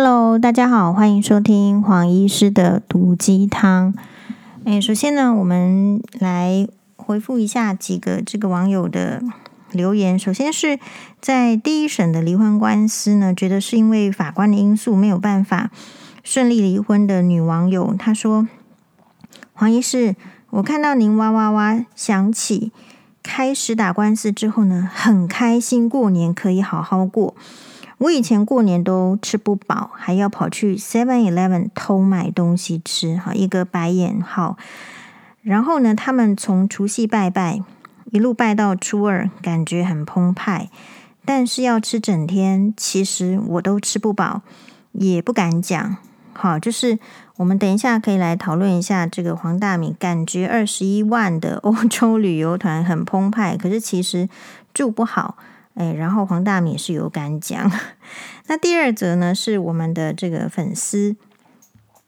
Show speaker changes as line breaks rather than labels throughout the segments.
Hello，大家好，欢迎收听黄医师的毒鸡汤。诶，首先呢，我们来回复一下几个这个网友的留言。首先是在第一审的离婚官司呢，觉得是因为法官的因素没有办法顺利离婚的女网友，她说：“黄医师，我看到您哇哇哇想起，开始打官司之后呢，很开心，过年可以好好过。”我以前过年都吃不饱，还要跑去 Seven Eleven 偷买东西吃，哈，一个白眼号。然后呢，他们从除夕拜拜，一路拜到初二，感觉很澎湃。但是要吃整天，其实我都吃不饱，也不敢讲。好，就是我们等一下可以来讨论一下这个黄大米，感觉二十一万的欧洲旅游团很澎湃，可是其实住不好。哎，然后黄大米是有敢讲。那第二则呢，是我们的这个粉丝，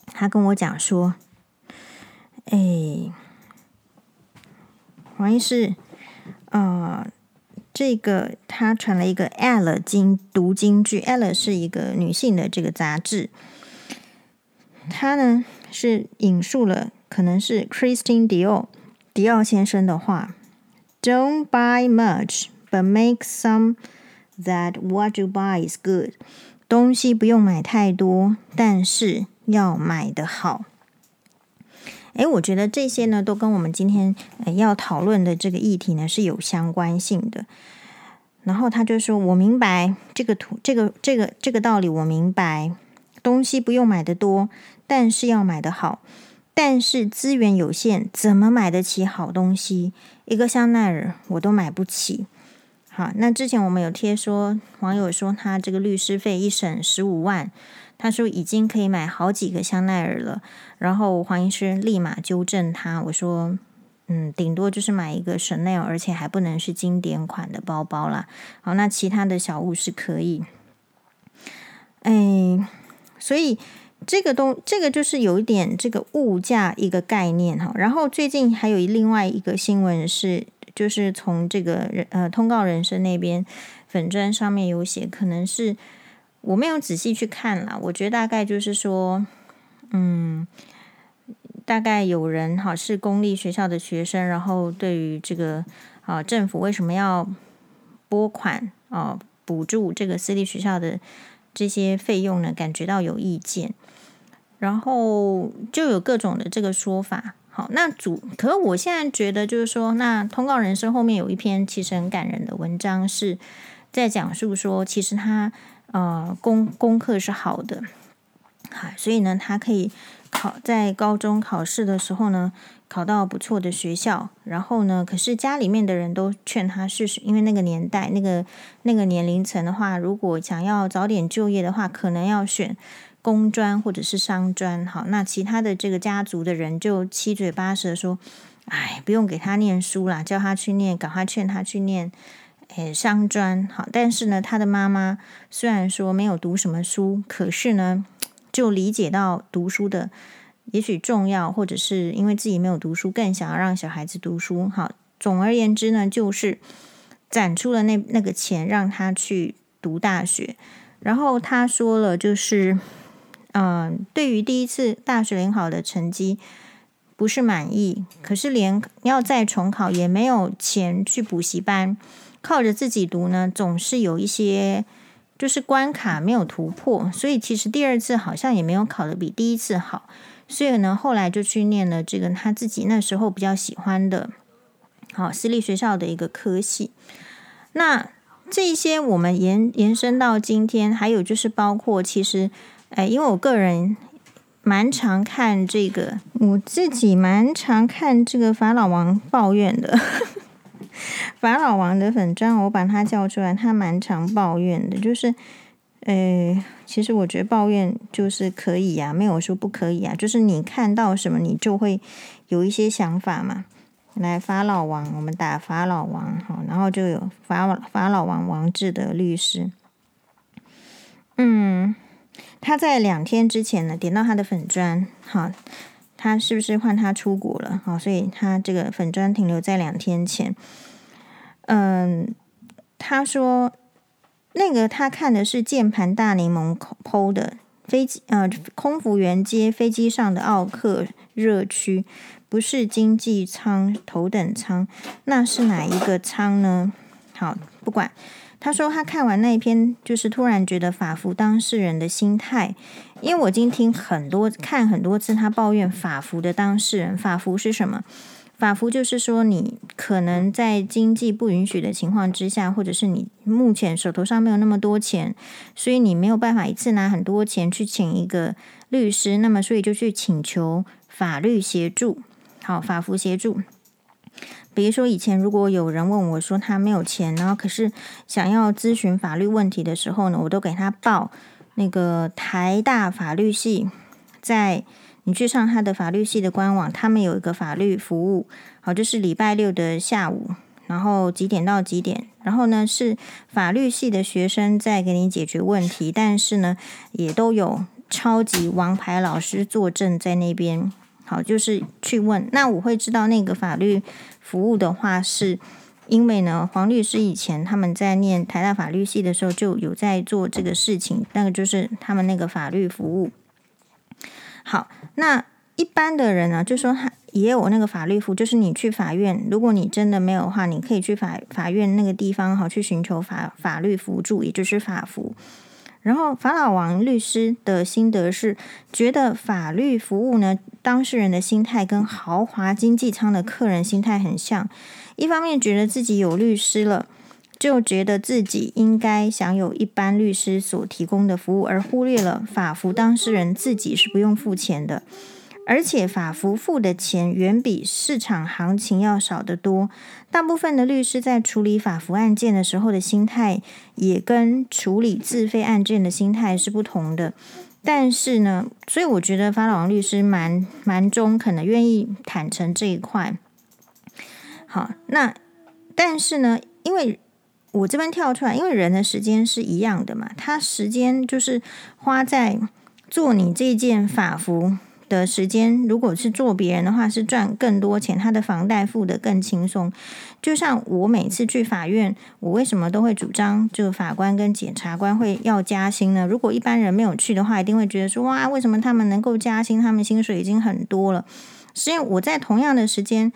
他跟我讲说，哎，黄医师，呃，这个他传了一个《Elle》经读京剧，《Elle》是一个女性的这个杂志，他呢是引述了可能是 Christian Dior 迪奥先生的话：“Don't buy much。” But make some that what you buy is good。东西不用买太多，但是要买得好。诶，我觉得这些呢，都跟我们今天要讨论的这个议题呢是有相关性的。然后他就说：“我明白这个图，这个这个这个道理，我明白。东西不用买得多，但是要买得好。但是资源有限，怎么买得起好东西？一个香奈儿我都买不起。”好，那之前我们有贴说，网友说他这个律师费一审十五万，他说已经可以买好几个香奈儿了。然后黄医师立马纠正他，我说，嗯，顶多就是买一个 Chanel，而且还不能是经典款的包包啦。好，那其他的小物是可以。哎，所以这个东，这个就是有一点这个物价一个概念哈。然后最近还有另外一个新闻是。就是从这个人呃通告人生那边粉砖上面有写，可能是我没有仔细去看啦。我觉得大概就是说，嗯，大概有人哈是公立学校的学生，然后对于这个啊政府为什么要拨款啊补助这个私立学校的这些费用呢，感觉到有意见，然后就有各种的这个说法。好，那主可是我现在觉得就是说，那通告人生后面有一篇其实很感人的文章，是在讲述说，其实他呃功功课是好的，好，所以呢，他可以考在高中考试的时候呢，考到不错的学校，然后呢，可是家里面的人都劝他试试，因为那个年代那个那个年龄层的话，如果想要早点就业的话，可能要选。工专或者是商专，好，那其他的这个家族的人就七嘴八舌说：“哎，不用给他念书啦，叫他去念，赶快劝他去念，诶，商专。”好，但是呢，他的妈妈虽然说没有读什么书，可是呢，就理解到读书的也许重要，或者是因为自己没有读书，更想要让小孩子读书。好，总而言之呢，就是攒出了那那个钱让他去读大学，然后他说了，就是。嗯，对于第一次大学联考的成绩不是满意，可是连要再重考也没有钱去补习班，靠着自己读呢，总是有一些就是关卡没有突破，所以其实第二次好像也没有考得比第一次好，所以呢，后来就去念了这个他自己那时候比较喜欢的，好私立学校的一个科系。那这些我们延延伸到今天，还有就是包括其实。哎，因为我个人蛮常看这个，我自己蛮常看这个法老王抱怨的。法老王的粉砖，我把他叫出来，他蛮常抱怨的。就是，哎，其实我觉得抱怨就是可以呀，没有说不可以啊。就是你看到什么，你就会有一些想法嘛。来，法老王，我们打法老王，好，然后就有法法老王王志的律师，嗯。他在两天之前呢，点到他的粉专，好，他是不是换他出国了？好，所以他这个粉专停留在两天前。嗯，他说那个他看的是键盘大柠檬 PO 的飞机呃空服员接飞机上的奥克热区，不是经济舱头等舱，那是哪一个舱呢？好，不管。他说他看完那一篇，就是突然觉得法服当事人的心态，因为我已经听很多看很多次他抱怨法服的当事人，法服是什么？法服就是说你可能在经济不允许的情况之下，或者是你目前手头上没有那么多钱，所以你没有办法一次拿很多钱去请一个律师，那么所以就去请求法律协助，好，法服协助。比如说，以前如果有人问我说他没有钱，然后可是想要咨询法律问题的时候呢，我都给他报那个台大法律系，在你去上他的法律系的官网，他们有一个法律服务，好，就是礼拜六的下午，然后几点到几点，然后呢是法律系的学生在给你解决问题，但是呢也都有超级王牌老师坐镇在那边。好，就是去问。那我会知道那个法律服务的话，是因为呢，黄律师以前他们在念台大法律系的时候就有在做这个事情，那个就是他们那个法律服务。好，那一般的人呢，就说他也有那个法律服，就是你去法院，如果你真的没有的话，你可以去法法院那个地方，好去寻求法法律辅助，也就是法服。然后法老王律师的心得是，觉得法律服务呢，当事人的心态跟豪华经济舱的客人心态很像。一方面觉得自己有律师了，就觉得自己应该享有一般律师所提供的服务，而忽略了法服当事人自己是不用付钱的。而且法服付的钱远比市场行情要少得多。大部分的律师在处理法服案件的时候的心态，也跟处理自费案件的心态是不同的。但是呢，所以我觉得法老王律师蛮蛮中肯的，愿意坦诚这一块。好，那但是呢，因为我这边跳出来，因为人的时间是一样的嘛，他时间就是花在做你这件法服。的时间，如果是做别人的话，是赚更多钱，他的房贷付得更轻松。就像我每次去法院，我为什么都会主张这个法官跟检察官会要加薪呢？如果一般人没有去的话，一定会觉得说哇，为什么他们能够加薪？他们薪水已经很多了。实际上我在同样的时间，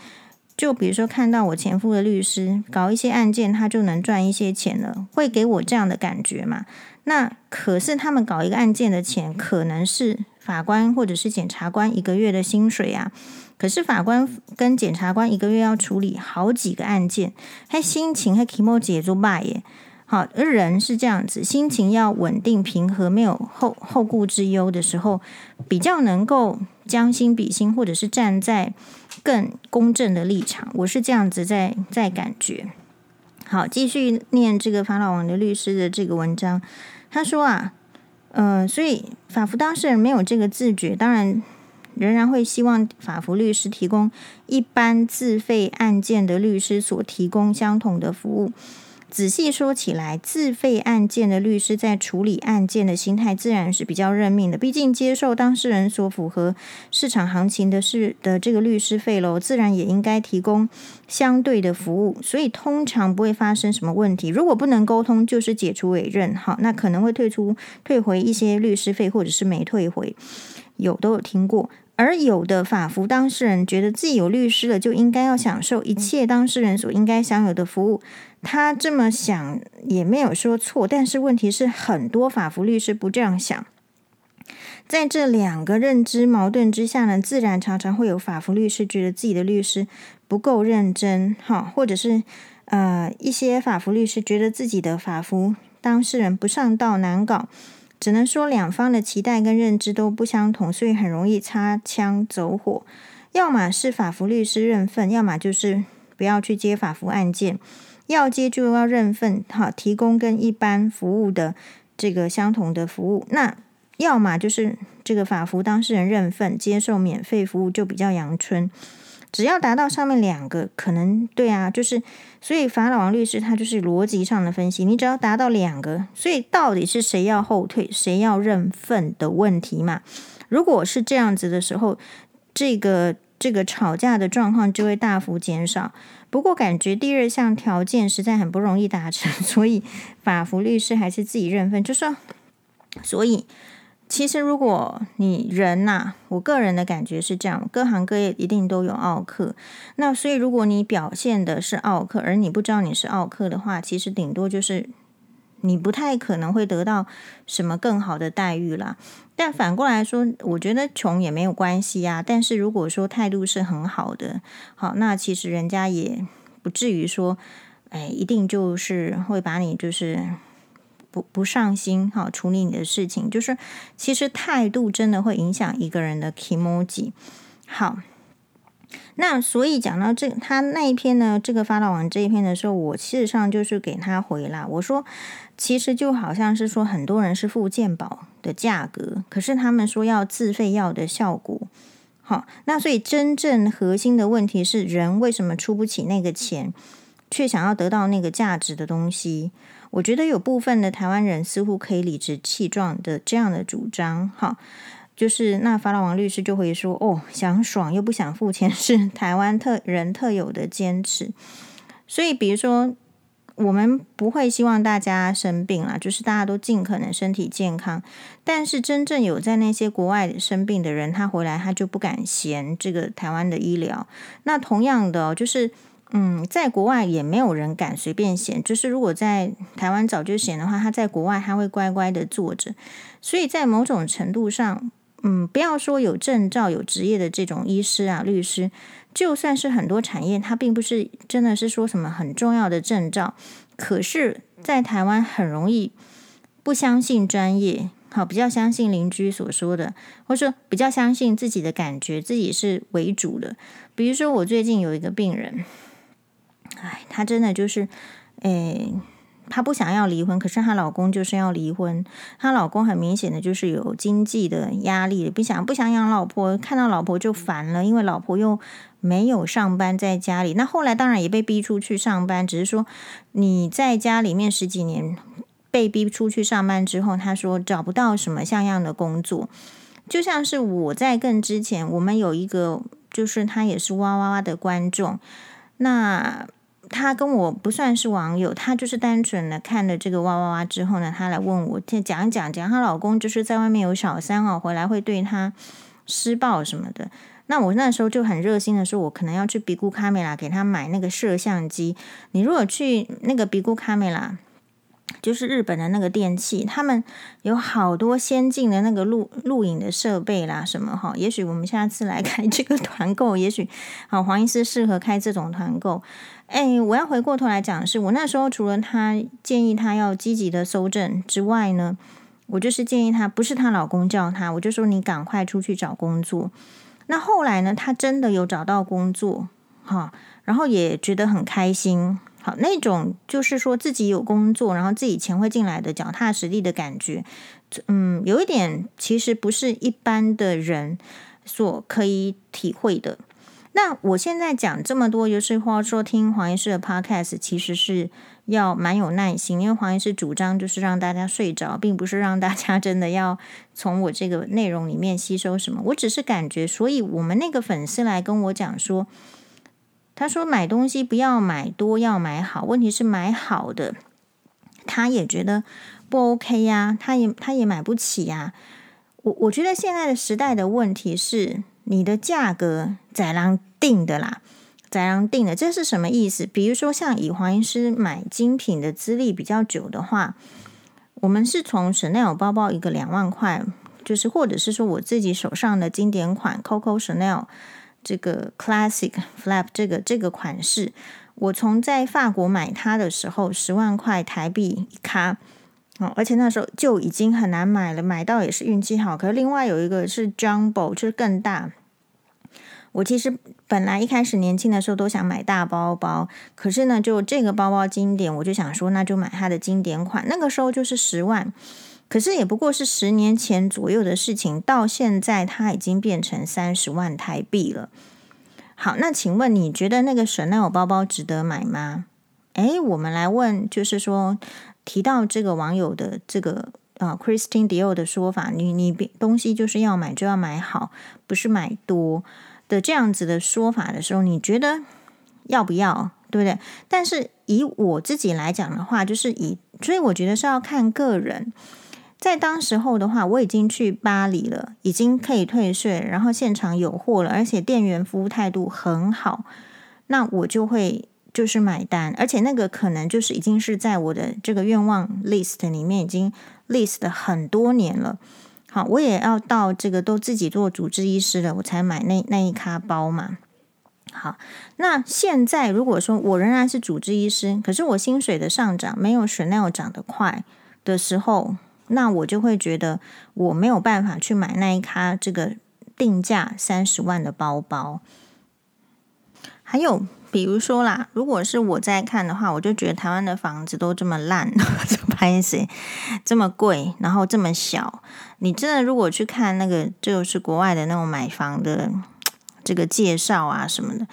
就比如说看到我前夫的律师搞一些案件，他就能赚一些钱了，会给我这样的感觉嘛？那可是他们搞一个案件的钱，可能是。法官或者是检察官一个月的薪水啊，可是法官跟检察官一个月要处理好几个案件，他心情还 emoji 做败耶。好，人是这样子，心情要稳定平和，没有后后顾之忧的时候，比较能够将心比心，或者是站在更公正的立场。我是这样子在在感觉。好，继续念这个法老王的律师的这个文章，他说啊。嗯、所以法服当事人没有这个自觉，当然仍然会希望法服律师提供一般自费案件的律师所提供相同的服务。仔细说起来，自费案件的律师在处理案件的心态自然是比较认命的。毕竟接受当事人所符合市场行情的是的这个律师费喽，自然也应该提供相对的服务。所以通常不会发生什么问题。如果不能沟通，就是解除委任，好，那可能会退出退回一些律师费，或者是没退回，有都有听过。而有的法服当事人觉得自己有律师了，就应该要享受一切当事人所应该享有的服务。他这么想也没有说错，但是问题是，很多法服律师不这样想。在这两个认知矛盾之下呢，自然常常会有法服律师觉得自己的律师不够认真，哈，或者是呃一些法服律师觉得自己的法服当事人不上道难搞。只能说两方的期待跟认知都不相同，所以很容易擦枪走火。要么是法服律师认份，要么就是不要去接法服案件。要接就要认份，好，提供跟一般服务的这个相同的服务。那要么就是这个法服当事人认份，接受免费服务，就比较阳春。只要达到上面两个，可能对啊，就是所以法老王律师他就是逻辑上的分析，你只要达到两个，所以到底是谁要后退，谁要认份的问题嘛？如果是这样子的时候，这个这个吵架的状况就会大幅减少。不过感觉第二项条件实在很不容易达成，所以法服律师还是自己认份，就说所以。其实如果你人呐、我个人的感觉是这样，各行各业一定都有奥客。那所以如果你表现的是奥客，而你不知道你是奥客的话，其实顶多就是。你不太可能会得到什么更好的待遇啦。但反过来说，我觉得穷也没有关系啊。但是如果说态度是很好的，好，那其实人家也不至于说，哎，一定就是会把你就是不不上心，好处理你的事情。就是其实态度真的会影响一个人的 kimoji。好。那所以讲到这，他那一篇呢，这个发到完这一篇的时候，我事实上就是给他回啦。我说，其实就好像是说，很多人是付健保的价格，可是他们说要自费药的效果。好，那所以真正核心的问题是，人为什么出不起那个钱，却想要得到那个价值的东西？我觉得有部分的台湾人似乎可以理直气壮的这样的主张。好。就是那法老王律师就会说：“哦，想爽又不想付钱，是台湾特人特有的坚持。所以，比如说，我们不会希望大家生病啦，就是大家都尽可能身体健康。但是，真正有在那些国外生病的人，他回来他就不敢嫌这个台湾的医疗。那同样的，就是嗯，在国外也没有人敢随便嫌。就是如果在台湾早就嫌的话，他在国外他会乖乖的坐着。所以在某种程度上。”嗯，不要说有证照、有职业的这种医师啊、律师，就算是很多产业，它并不是真的是说什么很重要的证照，可是，在台湾很容易不相信专业，好，比较相信邻居所说的，或者说比较相信自己的感觉，自己是为主的。比如说，我最近有一个病人，哎，他真的就是，哎。她不想要离婚，可是她老公就是要离婚。她老公很明显的就是有经济的压力，不想不想养老婆，看到老婆就烦了，因为老婆又没有上班在家里。那后来当然也被逼出去上班，只是说你在家里面十几年被逼出去上班之后，他说找不到什么像样的工作。就像是我在更之前，我们有一个就是他也是哇哇哇的观众，那。他跟我不算是网友，他就是单纯的看了这个哇哇哇之后呢，他来问我，讲讲讲，她老公就是在外面有小三哦，回来会对她施暴什么的。那我那时候就很热心的说，我可能要去比固卡梅拉给他买那个摄像机。你如果去那个比固卡梅拉，就是日本的那个电器，他们有好多先进的那个录录影的设备啦，什么哈？也许我们下次来开这个团购，也许好黄医师适合开这种团购。哎，我要回过头来讲的是，我那时候除了他建议他要积极的搜证之外呢，我就是建议他，不是她老公叫他，我就说你赶快出去找工作。那后来呢，他真的有找到工作，哈，然后也觉得很开心。好，那种就是说自己有工作，然后自己钱会进来的脚踏实地的感觉，嗯，有一点其实不是一般的人所可以体会的。那我现在讲这么多，就是话说听黄医师的 podcast，其实是要蛮有耐心，因为黄医师主张就是让大家睡着，并不是让大家真的要从我这个内容里面吸收什么。我只是感觉，所以我们那个粉丝来跟我讲说，他说买东西不要买多，要买好。问题是买好的，他也觉得不 OK 呀，他也他也买不起呀。我我觉得现在的时代的问题是。你的价格宰狼定的啦，宰狼定的，这是什么意思？比如说，像以黄医师买精品的资历比较久的话，我们是从 Chanel 包包一个两万块，就是或者是说我自己手上的经典款 Coco Chanel 这个 Classic Flap 这个这个款式，我从在法国买它的时候十万块台币一卡。哦，而且那时候就已经很难买了，买到也是运气好。可是另外有一个是 Jumbo，就是更大。我其实本来一开始年轻的时候都想买大包包，可是呢，就这个包包经典，我就想说那就买它的经典款。那个时候就是十万，可是也不过是十年前左右的事情，到现在它已经变成三十万台币了。好，那请问你觉得那个 Chanel 包包值得买吗？诶，我们来问，就是说。提到这个网友的这个啊，Christine Dior 的说法，你你东西就是要买就要买好，不是买多的这样子的说法的时候，你觉得要不要？对不对？但是以我自己来讲的话，就是以，所以我觉得是要看个人。在当时候的话，我已经去巴黎了，已经可以退税，然后现场有货了，而且店员服务态度很好，那我就会就是买单，而且那个可能就是已经是在我的这个愿望 list 里面已经 list 很多年了。好，我也要到这个都自己做主治医师了，我才买那那一咖包嘛。好，那现在如果说我仍然是主治医师，可是我薪水的上涨没有 Chanel 涨得快的时候。那我就会觉得我没有办法去买那一咖这个定价三十万的包包。还有比如说啦，如果是我在看的话，我就觉得台湾的房子都这么烂，这么拍谢，这么贵，然后这么小。你真的如果去看那个，就是国外的那种买房的这个介绍啊什么的，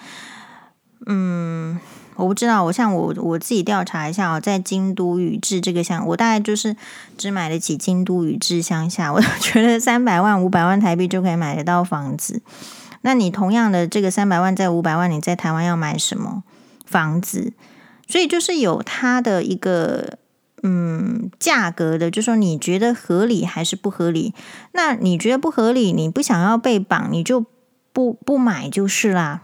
嗯。我不知道，我像我我自己调查一下哦，在京都宇治这个乡，我大概就是只买得起京都宇治乡下，我觉得三百万五百万台币就可以买得到房子。那你同样的这个三百万在五百万，你在台湾要买什么房子？所以就是有它的一个嗯价格的，就说你觉得合理还是不合理？那你觉得不合理，你不想要被绑，你就不不买就是啦。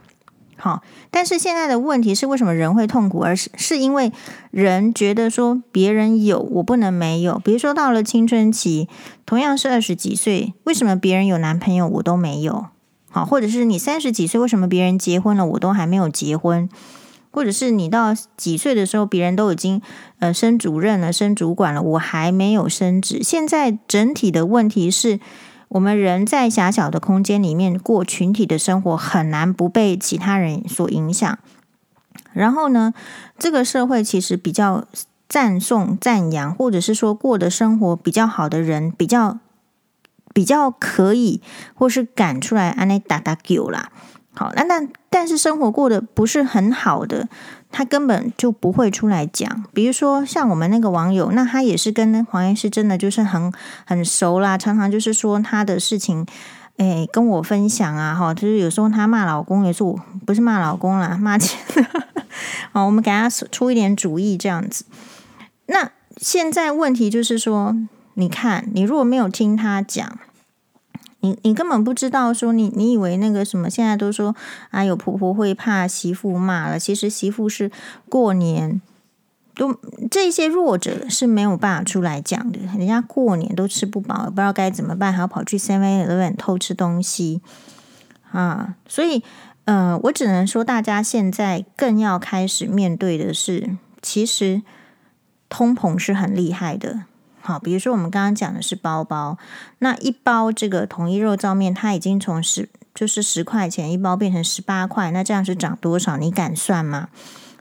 好，但是现在的问题是，为什么人会痛苦？而是是因为人觉得说别人有，我不能没有。比如说到了青春期，同样是二十几岁，为什么别人有男朋友我都没有？好，或者是你三十几岁，为什么别人结婚了我都还没有结婚？或者是你到几岁的时候，别人都已经呃升主任了、升主管了，我还没有升职？现在整体的问题是。我们人在狭小的空间里面过群体的生活，很难不被其他人所影响。然后呢，这个社会其实比较赞颂、赞扬，或者是说过的生活比较好的人，比较比较可以，或是赶出来安内打打狗啦。好，那那但是生活过得不是很好的。他根本就不会出来讲，比如说像我们那个网友，那他也是跟黄医师真的就是很很熟啦，常常就是说他的事情，哎，跟我分享啊，哈，就是有时候他骂老公，也是我不是骂老公啦，骂钱，好，我们给他出一点主意这样子。那现在问题就是说，你看，你如果没有听他讲。你你根本不知道说你你以为那个什么现在都说啊有婆婆会怕媳妇骂了，其实媳妇是过年都这些弱者是没有办法出来讲的，人家过年都吃不饱，不知道该怎么办，还要跑去 Seven Eleven 偷吃东西啊，所以呃，我只能说大家现在更要开始面对的是，其实通膨是很厉害的。好，比如说我们刚刚讲的是包包，那一包这个统一肉燥面，它已经从十就是十块钱一包变成十八块，那这样是涨多少？你敢算吗？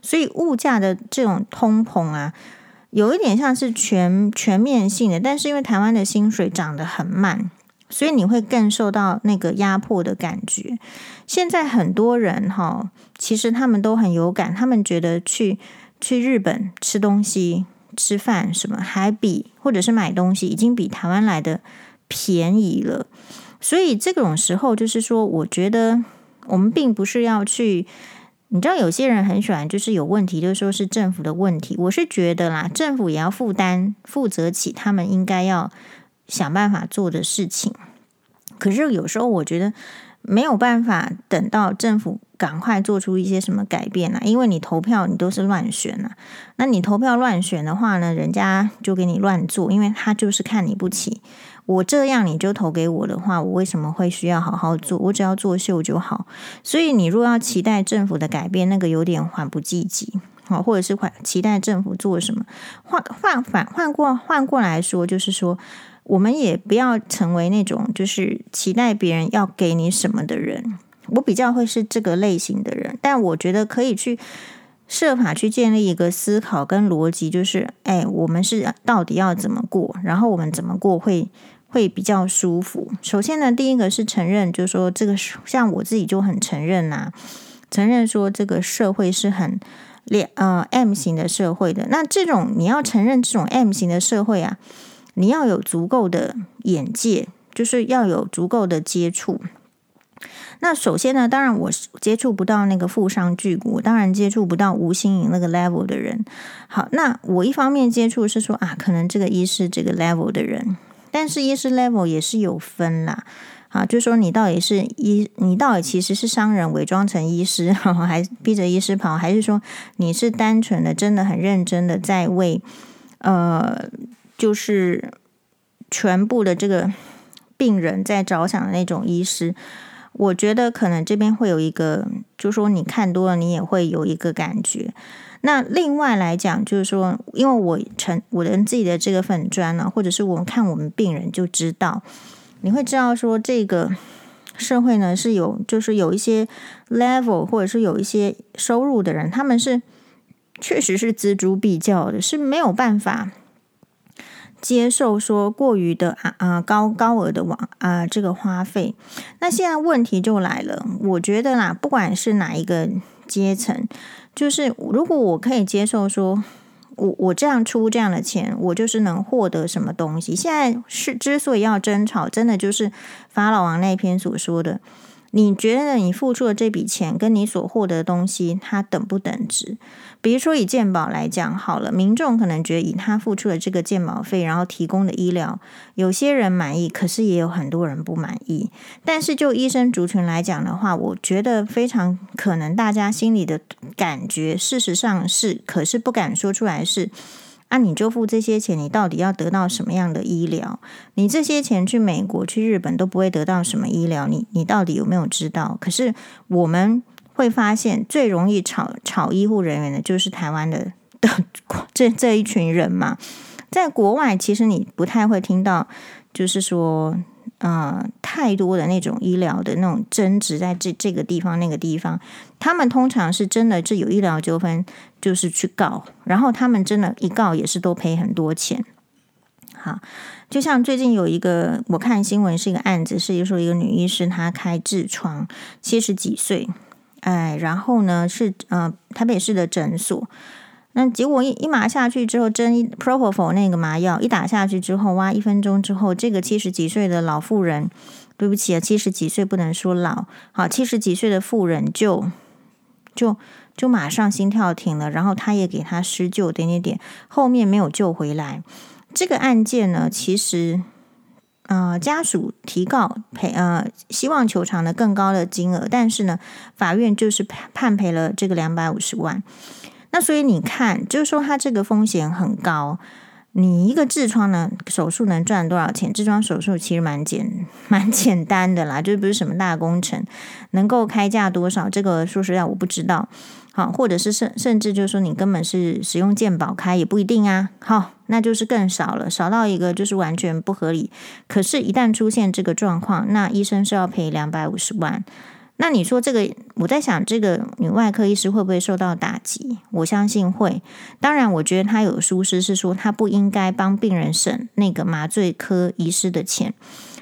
所以物价的这种通膨啊，有一点像是全全面性的，但是因为台湾的薪水涨得很慢，所以你会更受到那个压迫的感觉。现在很多人哈，其实他们都很有感，他们觉得去去日本吃东西。吃饭什么还比或者是买东西已经比台湾来的便宜了，所以这种时候就是说，我觉得我们并不是要去，你知道有些人很喜欢就是有问题就说是政府的问题，我是觉得啦，政府也要负担负责起他们应该要想办法做的事情，可是有时候我觉得。没有办法等到政府赶快做出一些什么改变啊，因为你投票你都是乱选啊，那你投票乱选的话呢，人家就给你乱做，因为他就是看你不起。我这样你就投给我的话，我为什么会需要好好做？我只要作秀就好。所以你若要期待政府的改变，那个有点缓不济急，好，或者是缓期待政府做什么？换换反换过换过来说，就是说。我们也不要成为那种就是期待别人要给你什么的人。我比较会是这个类型的人，但我觉得可以去设法去建立一个思考跟逻辑，就是哎，我们是到底要怎么过，然后我们怎么过会会比较舒服。首先呢，第一个是承认，就是说这个像我自己就很承认呐，承认说这个社会是很两呃 M 型的社会的。那这种你要承认这种 M 型的社会啊。你要有足够的眼界，就是要有足够的接触。那首先呢，当然我接触不到那个富商巨贾，当然接触不到吴欣盈那个 level 的人。好，那我一方面接触是说啊，可能这个医师这个 level 的人，但是医师 level 也是有分啦。啊，就说你到底是医，你到底其实是商人伪装成医师，还逼着医师跑，还是说你是单纯的、真的很认真的在为呃，就是全部的这个病人在着想的那种医师？我觉得可能这边会有一个，就说你看多了，你也会有一个感觉。那另外来讲，就是说，因为我成我的自己的这个粉专呢，或者是我们看我们病人就知道。你会知道说，这个社会呢是有，就是有一些 level 或者是有一些收入的人，他们是确实是锱铢必较的，是没有办法接受说过于的啊啊高高额的网啊这个花费。那现在问题就来了，我觉得啦，不管是哪一个阶层，就是如果我可以接受说。我我这样出这样的钱，我就是能获得什么东西？现在是之所以要争吵，真的就是法老王那篇所说的。你觉得你付出的这笔钱跟你所获得的东西，它等不等值？比如说以健保来讲好了，民众可能觉得以他付出的这个健保费，然后提供的医疗，有些人满意，可是也有很多人不满意。但是就医生族群来讲的话，我觉得非常可能大家心里的感觉，事实上是，可是不敢说出来是。啊，你就付这些钱，你到底要得到什么样的医疗？你这些钱去美国、去日本都不会得到什么医疗，你你到底有没有知道？可是我们会发现，最容易炒炒医护人员的，就是台湾的 的这这一群人嘛。在国外，其实你不太会听到，就是说。呃，太多的那种医疗的那种争执，在这这个地方那个地方，他们通常是真的，这有医疗纠纷就是去告，然后他们真的，一告也是都赔很多钱。好，就像最近有一个我看新闻是一个案子，是说一个女医师她开痔疮，七十几岁，哎，然后呢是呃台北市的诊所。那结果一一麻下去之后，针 propofol 那个麻药一打下去之后，哇，一分钟之后，这个七十几岁的老妇人，对不起啊，七十几岁不能说老，好，七十几岁的妇人就就就马上心跳停了，然后他也给他施救，点点点，后面没有救回来。这个案件呢，其实呃家属提告赔呃希望求偿的更高的金额，但是呢，法院就是判赔了这个两百五十万。那所以你看，就是说它这个风险很高。你一个痔疮呢，手术能赚多少钱？痔疮手术其实蛮简 蛮简单的啦，就不是什么大工程，能够开价多少？这个说实在我不知道。好，或者是甚甚至就是说你根本是使用健保开也不一定啊。好，那就是更少了，少到一个就是完全不合理。可是，一旦出现这个状况，那医生是要赔两百五十万。那你说这个，我在想，这个女外科医师会不会受到打击？我相信会。当然，我觉得她有疏失，是说她不应该帮病人省那个麻醉科医师的钱。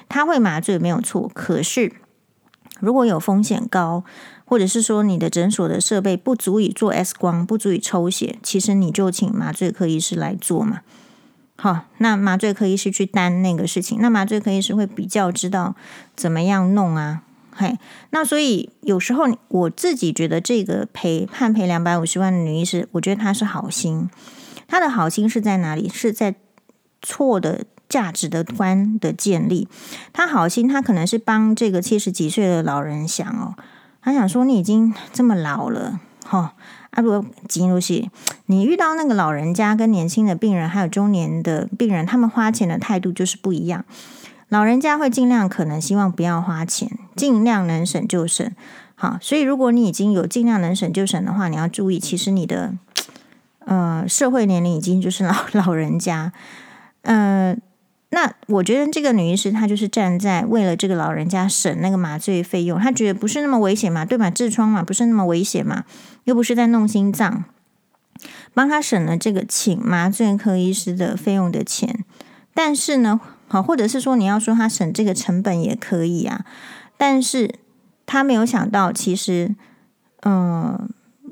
她会麻醉没有错，可是如果有风险高，或者是说你的诊所的设备不足以做 X 光，不足以抽血，其实你就请麻醉科医师来做嘛。好，那麻醉科医师去担那个事情，那麻醉科医师会比较知道怎么样弄啊。嘿，那所以有时候我自己觉得这个赔判赔两百五十万的女医师，我觉得她是好心。她的好心是在哪里？是在错的价值的观的建立。她好心，她可能是帮这个七十几岁的老人想哦，她想说你已经这么老了，哈、哦，阿罗吉努西，你遇到那个老人家跟年轻的病人，还有中年的病人，他们花钱的态度就是不一样。老人家会尽量可能希望不要花钱，尽量能省就省。好，所以如果你已经有尽量能省就省的话，你要注意，其实你的呃社会年龄已经就是老 老人家。呃，那我觉得这个女医师她就是站在为了这个老人家省那个麻醉费用，她觉得不是那么危险嘛，对吧？痔疮嘛，不是那么危险嘛，又不是在弄心脏，帮她省了这个请麻醉科医师的费用的钱，但是呢。好，或者是说你要说他省这个成本也可以啊，但是他没有想到，其实，嗯，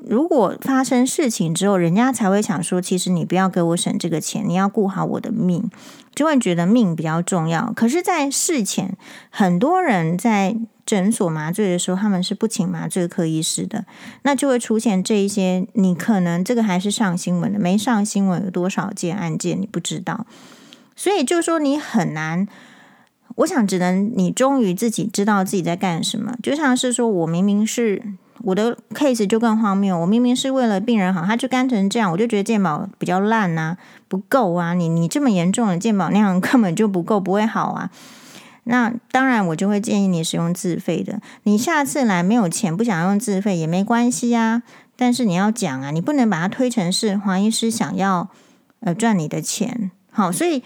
如果发生事情之后，人家才会想说，其实你不要给我省这个钱，你要顾好我的命，就会觉得命比较重要。可是，在事前，很多人在诊所麻醉的时候，他们是不请麻醉科医师的，那就会出现这一些，你可能这个还是上新闻的，没上新闻有多少件案件你不知道。所以就是说你很难，我想只能你终于自己知道自己在干什么。就像是说我明明是我的 case 就更荒谬，我明明是为了病人好，他就干成这样，我就觉得健保比较烂啊，不够啊，你你这么严重的健保量 根本就不够，不会好啊。那当然，我就会建议你使用自费的。你下次来没有钱，不想用自费也没关系啊。但是你要讲啊，你不能把它推成是黄医师想要呃赚你的钱。好，所以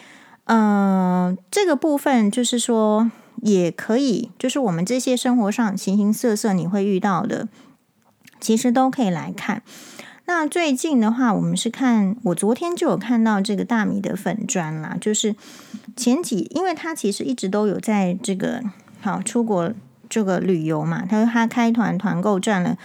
呃这个部分就是说也可以，就是我们这些生活上形形色色你会遇到的，其实都可以来看。那最近的话，我们是看，我昨天就有看到这个大米的粉专啦，就是前几，因为他其实一直都有在这个好出国这个旅游嘛，他说他开团团购赚了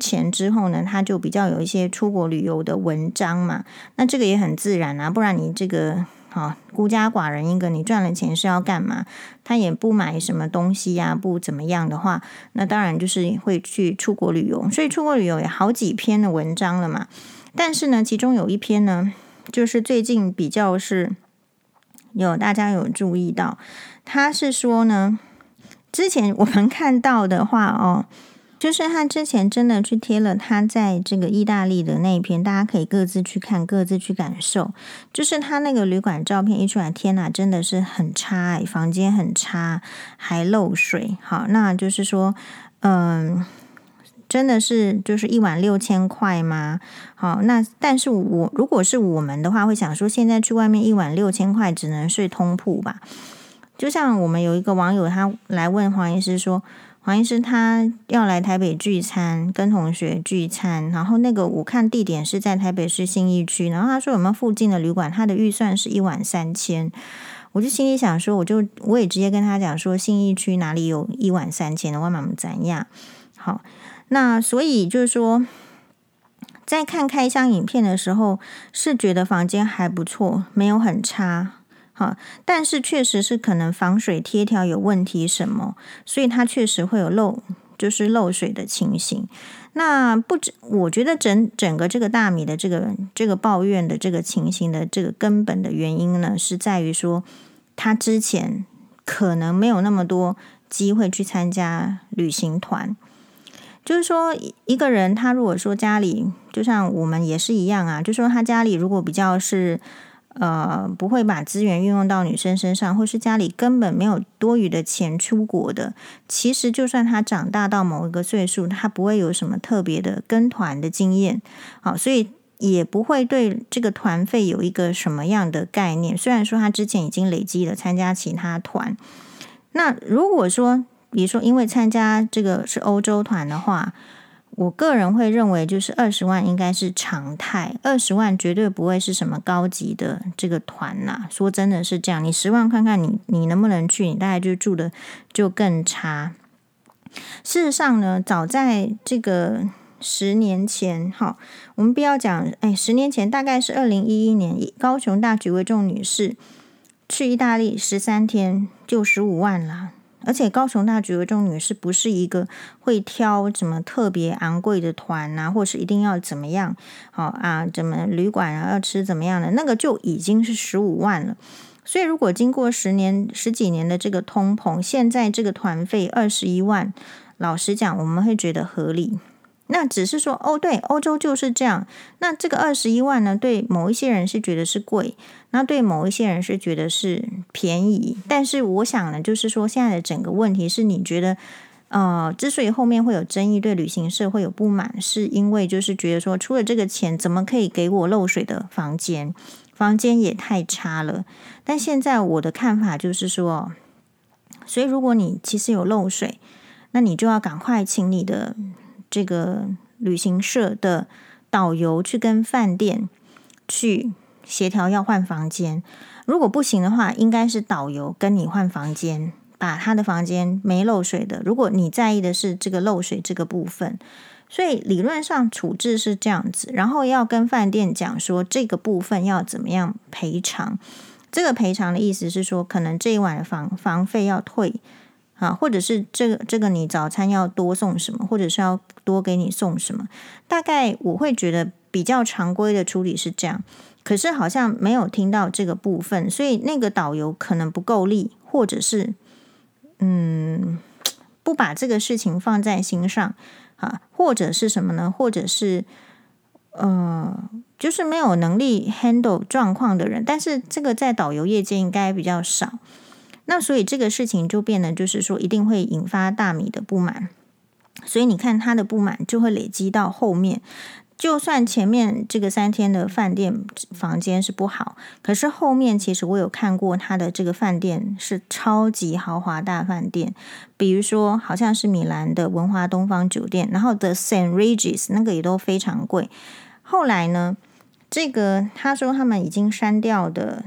钱之后呢，他就比较有一些出国旅游的文章嘛，那这个也很自然啊，不然你这个。好，孤家寡人一个，你赚了钱是要干嘛？他也不买什么东西呀、不怎么样的话，那当然就是会去出国旅游。所以出国旅游有好几篇的文章了嘛。但是呢，其中有一篇呢，就是最近比较是有大家有注意到，他是说呢，之前我们看到的话哦。就是他之前真的去贴了他在这个意大利的那一篇，大家可以各自去看，各自去感受。就是他那个旅馆照片一出来，天哪，真的是很差哎，房间很差，还漏水。好，那就是说，嗯，真的是就是一晚六千块吗？好，那但是我如果是我们的话，会想说，现在去外面一晚六千块，只能睡通铺吧？就像我们有一个网友，他来问黄医师说。黄医师他要来台北聚餐，跟同学聚餐，然后那个我看地点是在台北市信义区，然后他说我们附近的旅馆，他的预算是一晚三千，我就心里想说，我就我也直接跟他讲说，信义区哪里有一晚三千的，我们怎样？好，那所以就是说，在看开箱影片的时候，是觉得房间还不错，没有很差。好，但是确实是可能防水贴条有问题什么，所以它确实会有漏，就是漏水的情形。那不止，我觉得整整个这个大米的这个这个抱怨的这个情形的这个根本的原因呢，是在于说他之前可能没有那么多机会去参加旅行团。就是说，一个人他如果说家里就像我们也是一样啊，就说他家里如果比较是。呃，不会把资源运用到女生身上，或是家里根本没有多余的钱出国的。其实，就算他长大到某一个岁数，他不会有什么特别的跟团的经验，好，所以也不会对这个团费有一个什么样的概念。虽然说他之前已经累积了参加其他团，那如果说，比如说因为参加这个是欧洲团的话。我个人会认为，就是二十万应该是常态，二十万绝对不会是什么高级的这个团呐、说真的是这样，你十万看看你你能不能去，你大概就住的就更差。事实上呢，早在这个十年前，哈，我们不要讲，哎，十年前大概是二零一一年，高雄大举为众女士去意大利十三天就十五万了。而且高雄大举为重女士不是一个会挑什么特别昂贵的团啊，或是一定要怎么样，好啊，怎么旅馆啊要吃怎么样的，那个就已经是十五万了。所以如果经过十年十几年的这个通膨，现在这个团费二十一万，老实讲我们会觉得合理。那只是说哦，对，欧洲就是这样。那这个二十一万呢，对某一些人是觉得是贵，那对某一些人是觉得是便宜。但是我想呢，就是说现在的整个问题是你觉得，呃，之所以后面会有争议，对旅行社会有不满，是因为就是觉得说，出了这个钱，怎么可以给我漏水的房间？房间也太差了。但现在我的看法就是说，所以如果你其实有漏水，那你就要赶快请你的。这个旅行社的导游去跟饭店去协调要换房间，如果不行的话，应该是导游跟你换房间，把他的房间没漏水的。如果你在意的是这个漏水这个部分，所以理论上处置是这样子，然后要跟饭店讲说这个部分要怎么样赔偿。这个赔偿的意思是说，可能这一晚房房费要退。啊，或者是这个这个你早餐要多送什么，或者是要多给你送什么？大概我会觉得比较常规的处理是这样。可是好像没有听到这个部分，所以那个导游可能不够力，或者是嗯，不把这个事情放在心上啊，或者是什么呢？或者是呃，就是没有能力 handle 状况的人。但是这个在导游业界应该比较少。那所以这个事情就变得就是说，一定会引发大米的不满。所以你看他的不满就会累积到后面。就算前面这个三天的饭店房间是不好，可是后面其实我有看过他的这个饭店是超级豪华大饭店，比如说好像是米兰的文华东方酒店，然后 The St. Regis 那个也都非常贵。后来呢，这个他说他们已经删掉的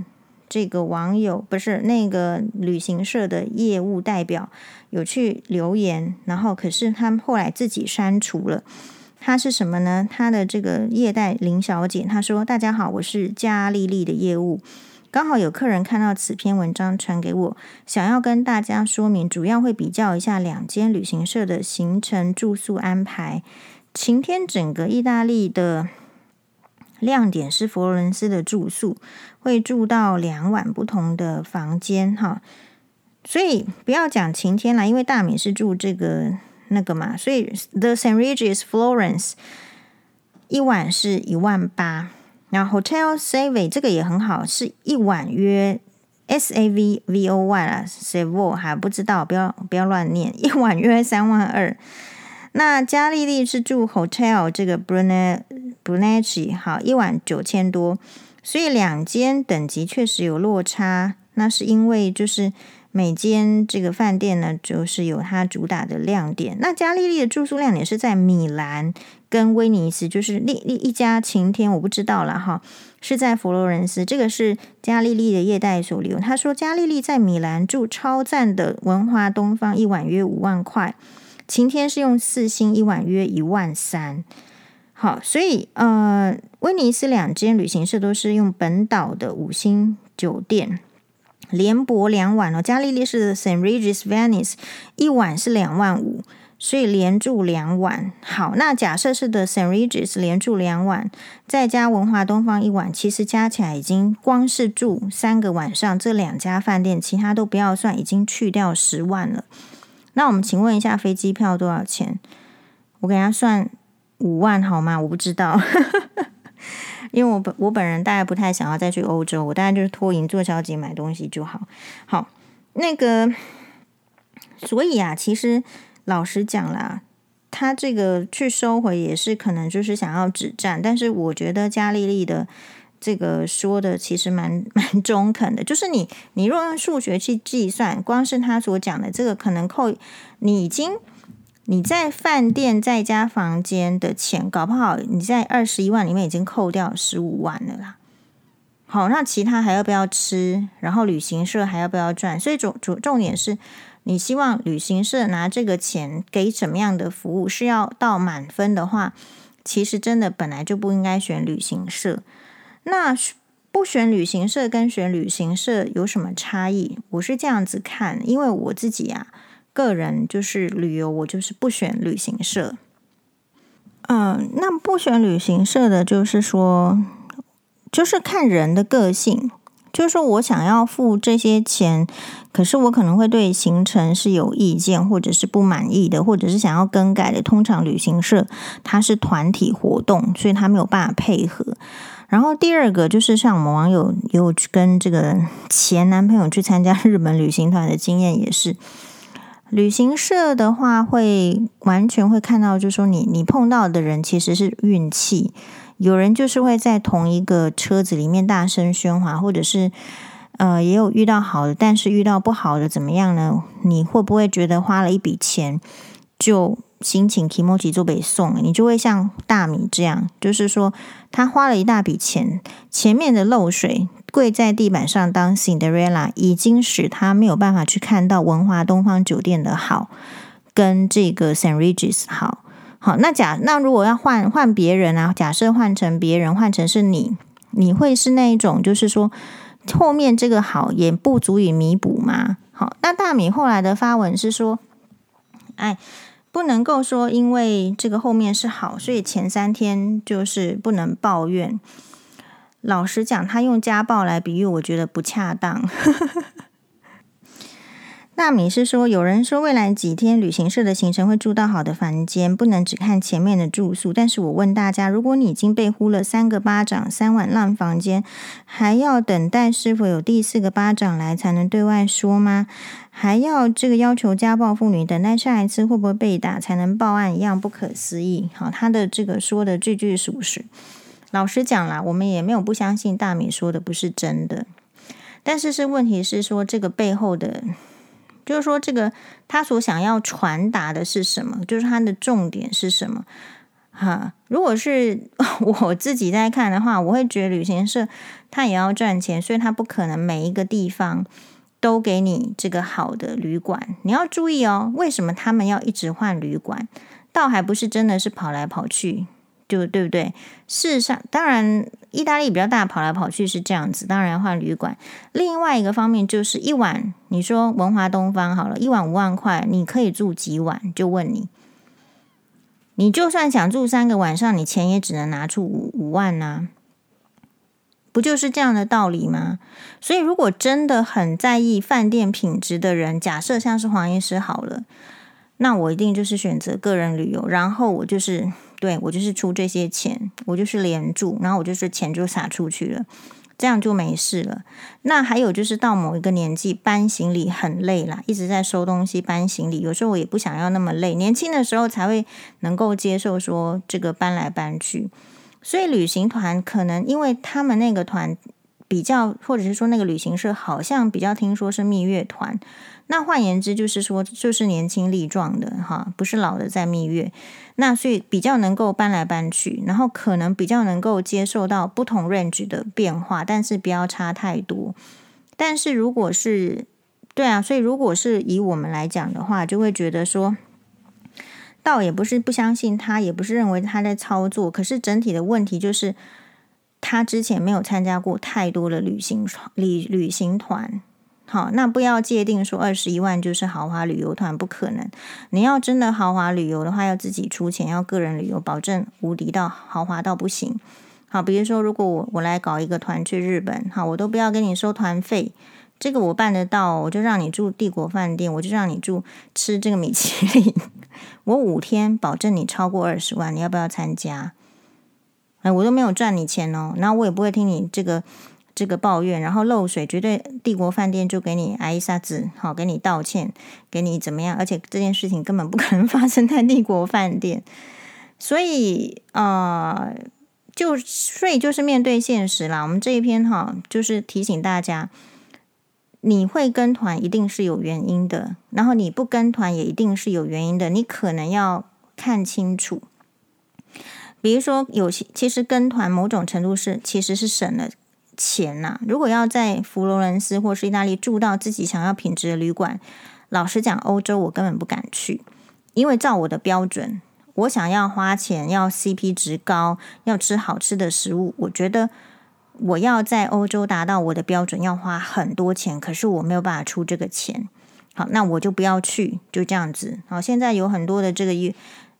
这个网友不是那个旅行社的业务代表有去留言，然后可是他们后来自己删除了。他是什么呢？他的这个业代林小姐，她说：“大家好，我是嘉丽丽的业务，刚好有客人看到此篇文章传给我，想要跟大家说明，主要会比较一下两间旅行社的行程住宿安排。晴天整个意大利的亮点是佛罗伦斯的住宿，会住到两晚不同的房间，哈，所以不要讲晴天啦，因为大米是住这个。”那个嘛，所以 The St. Regis Florence 一晚是一万八，然后 Hotel Savoy 这个也很好，是一晚约 S A V V O Y 啦，Savoy 还不知道，不要不要乱念，一晚约三万二。那嘉丽丽是住 Hotel 这个 Brune Brunecci，好，一晚九千多，所以两间等级确实有落差，那是因为就是。每间这个饭店呢，就是有它主打的亮点。那嘉丽丽的住宿亮点是在米兰跟威尼斯，就是另一一家晴天，我不知道了哈，是在佛罗伦斯。这个是嘉丽丽的业代所留。他说嘉丽丽在米兰住超赞的文华东方，一晚约五万块。晴天是用四星，一晚约一万三。好，所以呃，威尼斯两间旅行社都是用本岛的五星酒店。连博两晚哦，加丽丽是 Saint Regis Venice，一晚是两万五，所以连住两晚。好，那假设是的 Saint Regis 连住两晚，再加文华东方一晚，其实加起来已经光是住三个晚上，这两家饭店其他都不要算，已经去掉十万了。那我们请问一下飞机票多少钱？我给他算五万好吗？我不知道。因为我本我本人大概不太想要再去欧洲，我大概就是托银做小姐买东西就好。好，那个，所以啊，其实老实讲啦，他这个去收回也是可能就是想要止战，但是我觉得嘉丽丽的这个说的其实蛮 蛮中肯的，就是你你若用数学去计算，光是他所讲的这个可能扣你已经。你在饭店在家房间的钱，搞不好你在二十一万里面已经扣掉十五万了啦。好，那其他还要不要吃？然后旅行社还要不要赚？所以主主重点是你希望旅行社拿这个钱给什么样的服务？是要到满分的话，其实真的本来就不应该选旅行社。那不选旅行社跟选旅行社有什么差异？我是这样子看，因为我自己呀、啊。个人就是旅游，我就是不选旅行社。嗯，那不选旅行社的就是说，就是看人的个性。就是说我想要付这些钱，可是我可能会对行程是有意见，或者是不满意的，或者是想要更改的。通常旅行社它是团体活动，所以它没有办法配合。然后第二个就是像我们网友有跟这个前男朋友去参加日本旅行团的经验，也是。旅行社的话，会完全会看到，就是说你你碰到的人其实是运气。有人就是会在同一个车子里面大声喧哗，或者是呃也有遇到好的，但是遇到不好的怎么样呢？你会不会觉得花了一笔钱就心情気持ち做北宋？你就会像大米这样，就是说他花了一大笔钱，前面的漏水。跪在地板上当 Cinderella 已经使他没有办法去看到文华东方酒店的好，跟这个 St. Regis 好。好，那假那如果要换换别人啊，假设换成别人，换成是你，你会是那一种，就是说后面这个好也不足以弥补吗？好，那大米后来的发文是说，哎，不能够说因为这个后面是好，所以前三天就是不能抱怨。老实讲，他用家暴来比喻，我觉得不恰当。纳米是说，有人说未来几天旅行社的行程会住到好的房间，不能只看前面的住宿。但是我问大家，如果你已经被呼了三个巴掌、三晚烂房间，还要等待是否有第四个巴掌来才能对外说吗？还要这个要求家暴妇女等待下一次会不会被打才能报案，一样不可思议。好，他的这个说的句句属实。老实讲啦，我们也没有不相信大米说的不是真的，但是是问题是说这个背后的。就是说，这个他所想要传达的是什么？就是他的重点是什么？哈，如果是 我自己在看的话，我会觉得旅行社他也要赚钱，所以他不可能每一个地方都给你这个好的旅馆。你要注意哦，为什么他们要一直换旅馆？倒还不是真的是跑来跑去。就对不对？事实上，当然，意大利比较大，跑来跑去是这样子。当然换旅馆。另外一个方面就是一晚，你说文华东方好了，一晚五万块，你可以住几晚？就问你，你就算想住三个晚上，你钱也只能拿出五五万呐，不就是这样的道理吗？所以，如果真的很在意饭店品质的人，假设像是黄医师好了，那我一定就是选择个人旅游，然后我就是。对，我就是出这些钱，我就是连住，然后我就是钱就撒出去了，这样就没事了。那还有就是到某一个年纪搬行李很累啦，一直在收东西搬行李，有时候我也不想要那么累。年轻的时候才会能够接受说这个搬来搬去，所以旅行团可能因为他们那个团比较，或者是说那个旅行社好像比较听说是蜜月团，那换言之就是说就是年轻力壮的哈，不是老的在蜜月。那所以比较能够搬来搬去，然后可能比较能够接受到不同 range 的变化，但是不要差太多。但是如果是对啊，所以如果是以我们来讲的话，就会觉得说，倒也不是不相信他，也不是认为他在操作，可是整体的问题就是他之前没有参加过太多的旅行旅旅行团。好，那不要界定说二十一万就是豪华旅游团，不可能。你要真的豪华旅游的话，要自己出钱，要个人旅游，保证无敌到豪华到不行。好，比如说，如果我我来搞一个团去日本，好，我都不要跟你收团费，这个我办得到，我就让你住帝国饭店，我就让你住吃这个米其林，我五天保证你超过二十万，你要不要参加？哎，我都没有赚你钱哦，然后我也不会听你这个。这个抱怨，然后漏水，绝对帝国饭店就给你挨一下子，好，给你道歉，给你怎么样？而且这件事情根本不可能发生在帝国饭店，所以、呃，就所以就是面对现实啦。我们这一篇哈，就是提醒大家，你会跟团一定是有原因的，然后你不跟团也一定是有原因的，你可能要看清楚。比如说，有些其实跟团某种程度是其实是省了。钱呐、啊，如果要在佛罗伦斯或是意大利住到自己想要品质的旅馆，老实讲，欧洲我根本不敢去，因为照我的标准，我想要花钱，要 CP 值高，要吃好吃的食物，我觉得我要在欧洲达到我的标准，要花很多钱，可是我没有办法出这个钱，好，那我就不要去，就这样子。好，现在有很多的这个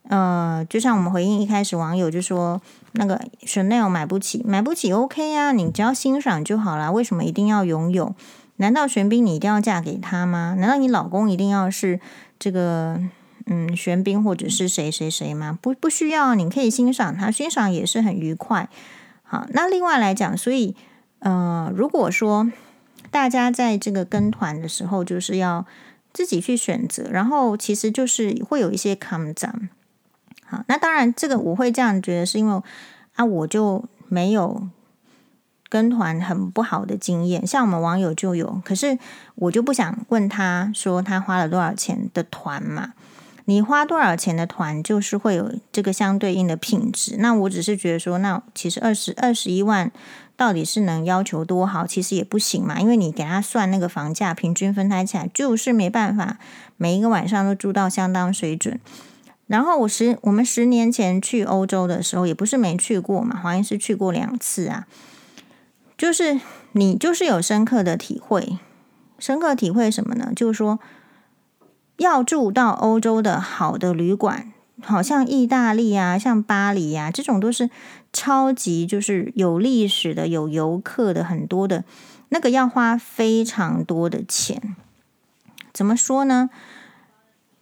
呃，就像我们回应一开始网友就说，那个 Chanel 买不起，买不起 OK 啊，你只要欣赏就好啦。为什么一定要拥有？难道玄彬你一定要嫁给他吗？难道你老公一定要是这个嗯玄彬或者是谁谁谁吗？不不需要，你可以欣赏他，欣赏也是很愉快。好，那另外来讲，所以呃，如果说大家在这个跟团的时候，就是要自己去选择，然后其实就是会有一些抗战。好，那当然，这个我会这样觉得，是因为啊，我就没有跟团很不好的经验，像我们网友就有，可是我就不想问他说他花了多少钱的团嘛。你花多少钱的团，就是会有这个相对应的品质。那我只是觉得说，那其实二十二十一万到底是能要求多好？其实也不行嘛，因为你给他算那个房价，平均分摊起来就是没办法，每一个晚上都住到相当水准。然后我十我们十年前去欧洲的时候，也不是没去过嘛，好像是去过两次啊。就是你就是有深刻的体会，深刻体会什么呢？就是说要住到欧洲的好的旅馆，好像意大利啊，像巴黎呀、啊，这种都是超级就是有历史的、有游客的很多的，那个要花非常多的钱。怎么说呢？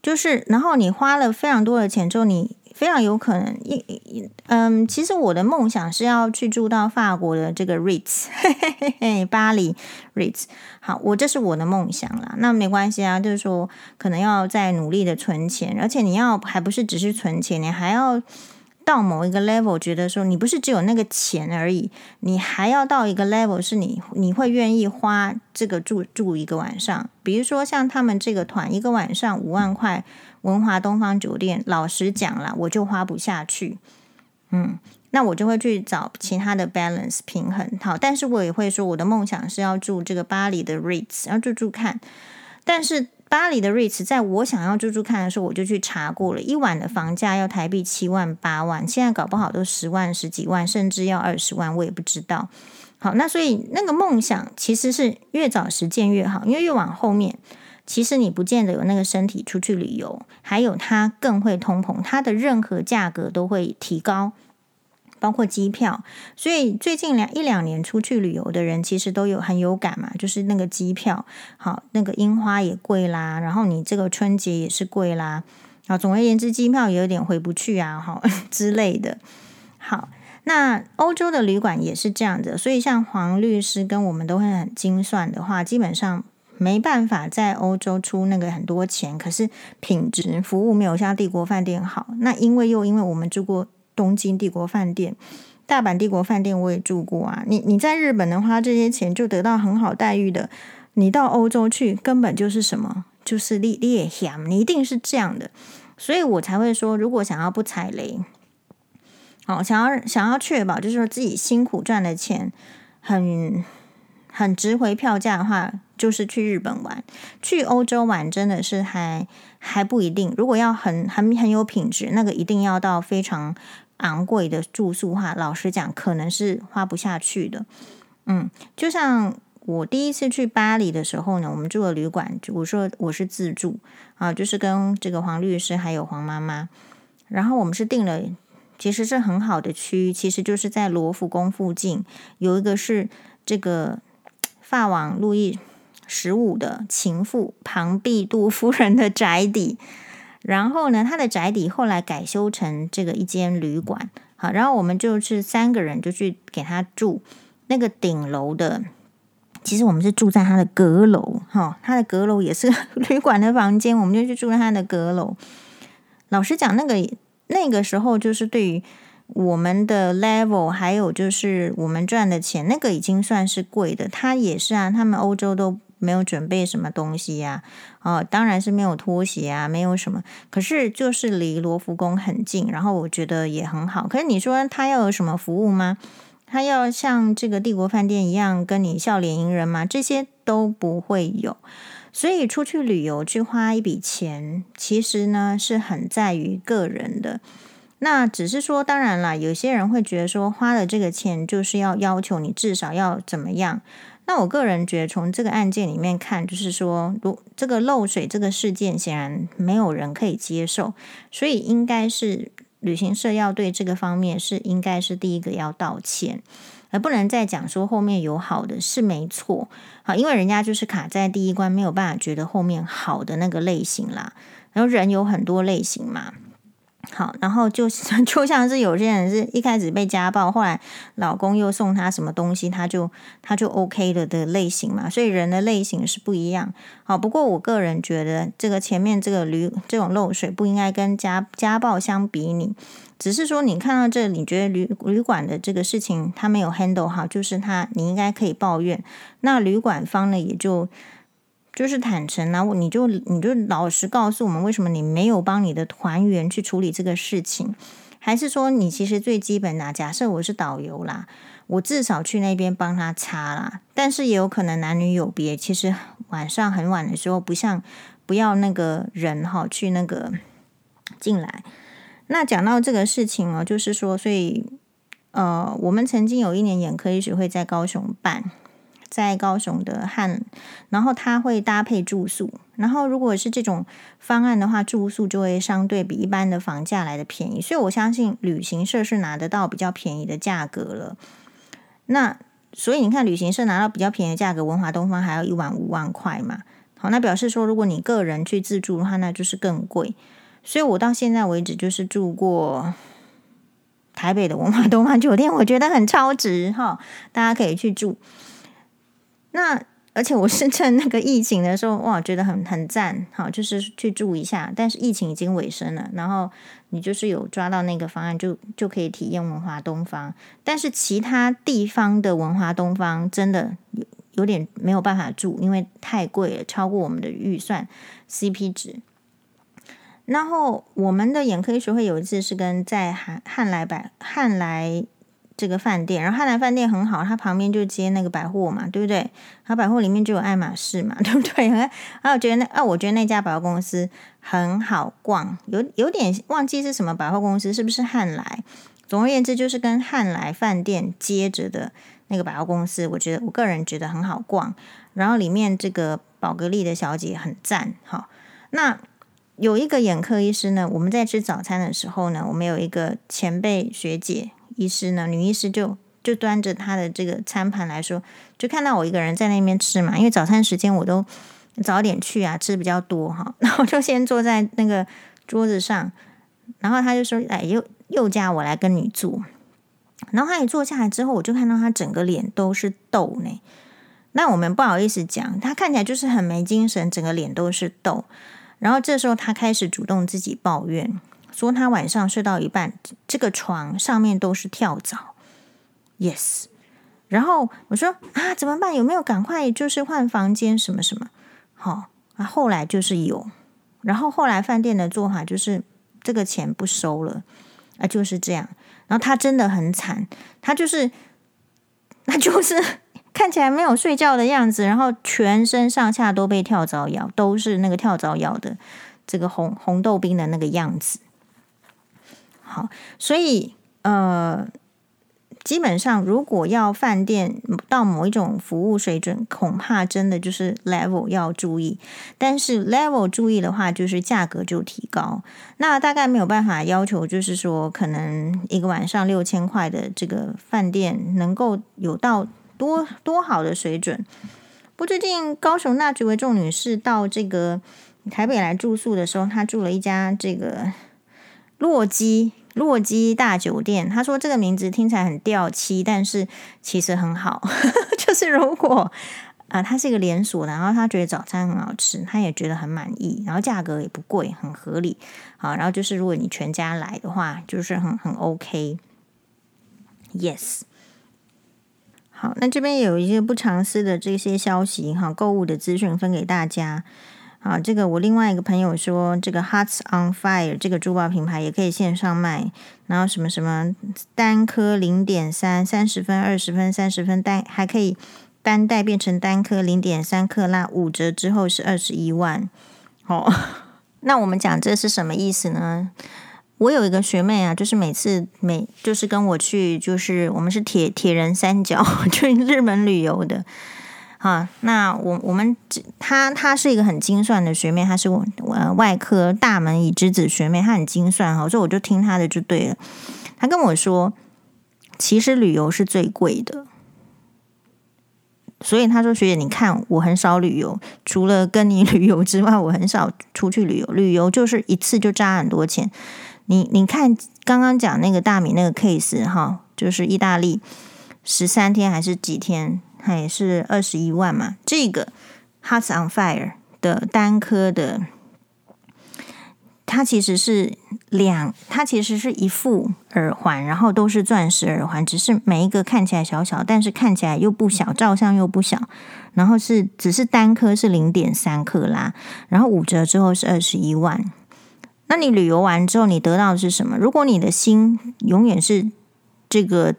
就是然后你花了非常多的钱之后，你。非常有可能，一嗯，其实我的梦想是要去住到法国的这个 Ritz，嘿嘿嘿嘿，巴黎 Ritz。好，我这是我的梦想啦。那没关系啊，就是说可能要再努力的存钱，而且你要还不是只是存钱，你还要。到某一个 level，觉得说你不是只有那个钱而已，你还要到一个 level，是你你会愿意花这个住住一个晚上。比如说像他们这个团，一个晚上五万块，文华东方酒店，老实讲啦，我就花不下去。嗯，那我就会去找其他的 balance 平衡。好，但是我也会说，我的梦想是要住这个巴黎的 Ritz，要住住看，但是。巴黎的 Ritz，在我想要住住看的时候，我就去查过了，一晚的房价要台币七万八万，现在搞不好都十万十几万，甚至要二十万，我也不知道。好，那所以那个梦想其实是越早实践越好，因为越往后面，其实你不见得有那个身体出去旅游，还有它更会通膨，它的任何价格都会提高。包括机票，所以最近两一两年出去旅游的人，其实都有很有感嘛，就是那个机票，好，那个樱花也贵啦，然后你这个春节也是贵啦，啊，总而言之，机票也有点回不去啊，哈 之类的。好，那欧洲的旅馆也是这样的，所以像黄律师跟我们都会很精算的话，基本上没办法在欧洲出那个很多钱，可是品质服务没有像帝国饭店好。那因为又因为我们住过。东京帝国饭店、大阪帝国饭店我也住过啊。你你在日本的话，这些钱就得到很好待遇的。你到欧洲去，根本就是什么，就是你你也想，你一定是这样的。所以我才会说，如果想要不踩雷，好，想要想要确保，就是说自己辛苦赚的钱很很值回票价的话，就是去日本玩，去欧洲玩，真的是还。还不一定，如果要很很很有品质，那个一定要到非常昂贵的住宿哈。老实讲，可能是花不下去的。嗯，就像我第一次去巴黎的时候呢，我们住的旅馆，我说我是自助啊，就是跟这个黄律师还有黄妈妈，然后我们是订了，其实是很好的区，其实就是在罗浮宫附近，有一个是这个法网路易十五的情妇庞毕杜夫人的宅邸，然后呢，他的宅邸后来改修成这个一间旅馆，好，然后我们就是三个人就去给他住那个顶楼的，其实我们是住在他的阁楼，哈，他的阁楼也是 旅馆的房间，我们就去住在他的阁楼。老实讲，那个那个时候就是对于我们的 level，还有就是我们赚的钱，那个已经算是贵的。他也是啊，他们欧洲都。没有准备什么东西呀、哦，当然是没有拖鞋啊，没有什么。可是就是离罗浮宫很近，然后我觉得也很好。可是你说他要有什么服务吗？他要像这个帝国饭店一样跟你笑脸迎人吗？这些都不会有。所以出去旅游去花一笔钱，其实呢是很在于个人的。那只是说，当然啦，有些人会觉得说，花了这个钱就是要要求你至少要怎么样。那我个人觉得，从这个案件里面看，就是说，如这个漏水这个事件，显然没有人可以接受，所以应该是旅行社要对这个方面是应该是第一个要道歉，而不能再讲说后面有好的是没错，好，因为人家就是卡在第一关，没有办法觉得后面好的那个类型啦，然后人有很多类型嘛。好，然后就 就像是有些人是一开始被家暴，后来老公又送他什么东西，他就他就 OK 了的类型嘛，所以人的类型是不一样。好，不过我个人觉得这个前面这个旅这种漏水不应该跟家家暴相比拟，只是说你看到这，你觉得旅旅馆的这个事情他没有 handle 好，就是他你应该可以抱怨，那旅馆方呢也就。就是坦诚啊，你就你就老实告诉我们，为什么你没有帮你的团员去处理这个事情？还是说你其实最基本的，假设我是导游啦，我至少去那边帮他擦啦。但是也有可能男女有别，其实晚上很晚的时候，不像不要那个人哈去那个进来。那讲到这个事情哦，就是说，所以呃，我们曾经有一年眼科医学会在高雄办。在高雄的汉，然后它会搭配住宿，然后如果是这种方案的话，住宿就会相对比一般的房价来的便宜，所以我相信旅行社是拿得到比较便宜的价格了。那所以你看，旅行社拿到比较便宜的价格，文华东方还要一晚五万块嘛？好，那表示说，如果你个人去自助的话，那就是更贵。所以我到现在为止就是住过台北的文华东方酒店，我觉得很超值哈，大家可以去住。那而且我是趁那个疫情的时候，哇，觉得很很赞，好，就是去住一下。但是疫情已经尾声了，然后你就是有抓到那个方案，就就可以体验文华东方。但是其他地方的文华东方真的有。有点没有办法住，因为太贵了，超过我们的预算 CP 值。然后我们的眼科医学会有一次是跟在汉汉来百汉来这个饭店，然后汉来饭店很好，它旁边就接那个百货嘛，对不对？它百货里面就有爱马仕嘛，对不对？然后我觉得那啊，我觉得那家百货公司很好逛，有有点忘记是什么百货公司，是不是汉来？总而言之，就是跟汉来饭店接着的。那个百货公司，我觉得我个人觉得很好逛，然后里面这个宝格丽的小姐很赞。好，那有一个眼科医师呢，我们在吃早餐的时候呢，我们有一个前辈学姐医师呢，女医师就就端着她的这个餐盘来说，就看到我一个人在那边吃嘛，因为早餐时间我都早点去啊，吃比较多哈，然后就先坐在那个桌子上，然后他就说：“哎，又又叫我来跟你坐。”然后他一坐下来之后，我就看到他整个脸都是痘呢。那我们不好意思讲，他看起来就是很没精神，整个脸都是痘。然后这时候他开始主动自己抱怨，说他晚上睡到一半，这个床上面都是跳蚤。Yes。然后我说啊，怎么办？有没有赶快就是换房间什么什么？好啊，后来就是有。然后后来饭店的做法就是这个钱不收了啊，就是这样。然后他真的很惨，他就是，他就是看起来没有睡觉的样子，然后全身上下都被跳蚤咬，都是那个跳蚤咬的这个红红豆冰的那个样子。好，所以呃。基本上，如果要饭店到某一种服务水准，恐怕真的就是 level 要注意。但是 level 注意的话，就是价格就提高。那大概没有办法要求，就是说可能一个晚上六千块的这个饭店能够有到多多好的水准。不，最近高雄那几位仲女士到这个台北来住宿的时候，她住了一家这个洛基。洛基大酒店，他说这个名字听起来很掉漆，但是其实很好。就是如果啊，它是一个连锁的，然后他觉得早餐很好吃，他也觉得很满意，然后价格也不贵，很合理。好，然后就是如果你全家来的话，就是很很 OK。Yes。好，那这边有一些不藏私的这些消息哈，购物的资讯分给大家。啊，这个我另外一个朋友说，这个 Hearts on Fire 这个珠宝品牌也可以线上卖，然后什么什么单颗零点三三十分、二十分、三十分单还可以单带变成单颗零点三克拉，五折之后是二十一万。哦，那我们讲这是什么意思呢？我有一个学妹啊，就是每次每就是跟我去，就是我们是铁铁人三角 去日本旅游的。啊，那我我们他他是一个很精算的学妹，他是我呃外科大门已知子学妹，她很精算哈，所以我就听她的就对了。她跟我说，其实旅游是最贵的，所以她说学姐，你看我很少旅游，除了跟你 旅游之外，我很少出去旅游，旅游就是一次就扎很多钱。你你看刚刚讲那个大米那个 case 哈，就是意大利十三天还是几天？还是二十一万嘛？这个 Hearts on Fire 的单颗的，它其实是两，它其实是一副耳环，然后都是钻石耳环，只是每一个看起来小小，但是看起来又不小，照相又不小。然后是只是单颗是零点三克拉，然后五折之后是二十一万。那你旅游完之后，你得到的是什么？如果你的心永远是这个。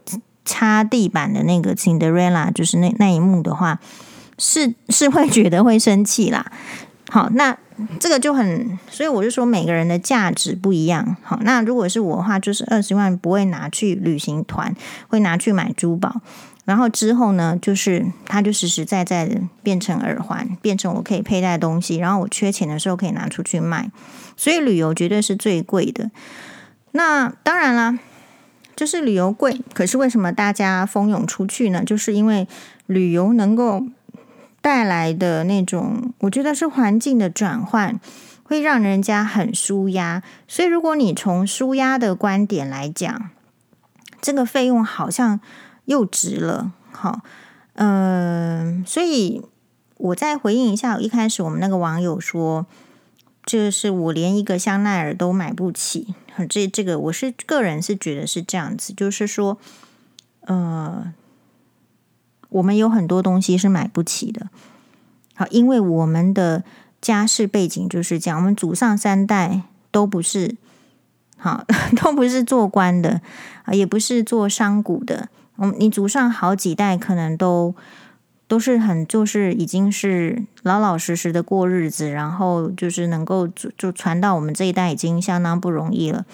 擦地板的那个 Cinderella，就是那那一幕的话，是是会觉得会生气啦。好，那这个就很，所以我就说每个人的价值不一样。好，那如果是我的话，就是二十万不会拿去旅行团，会拿去买珠宝。然后之后呢，就是它就实实在在的变成耳环，变成我可以佩戴的东西，然后我缺钱的时候可以拿出去卖。所以旅游绝对是最贵的。那当然啦，就是旅游贵，可是为什么大家蜂拥出去呢？就是因为旅游能够带来的那种，我觉得是环境的转换，会让人家很舒压。所以如果你从舒压的观点来讲，这个费用好像。又值了，好，嗯、所以我再回应一下，一开始我们那个网友说，就是我连一个香奈儿都买不起，这这个我是个人是觉得是这样子，就是说，呃，我们有很多东西是买不起的，好，因为我们的家世背景就是这样，我们祖上三代都不是，好，都不是做官的，啊，也不是做商贾的。嗯，你祖上好几代可能都都是很就是已经是老老实实的过日子，然后就是能够就就传到我们这一代已经相当不容易了。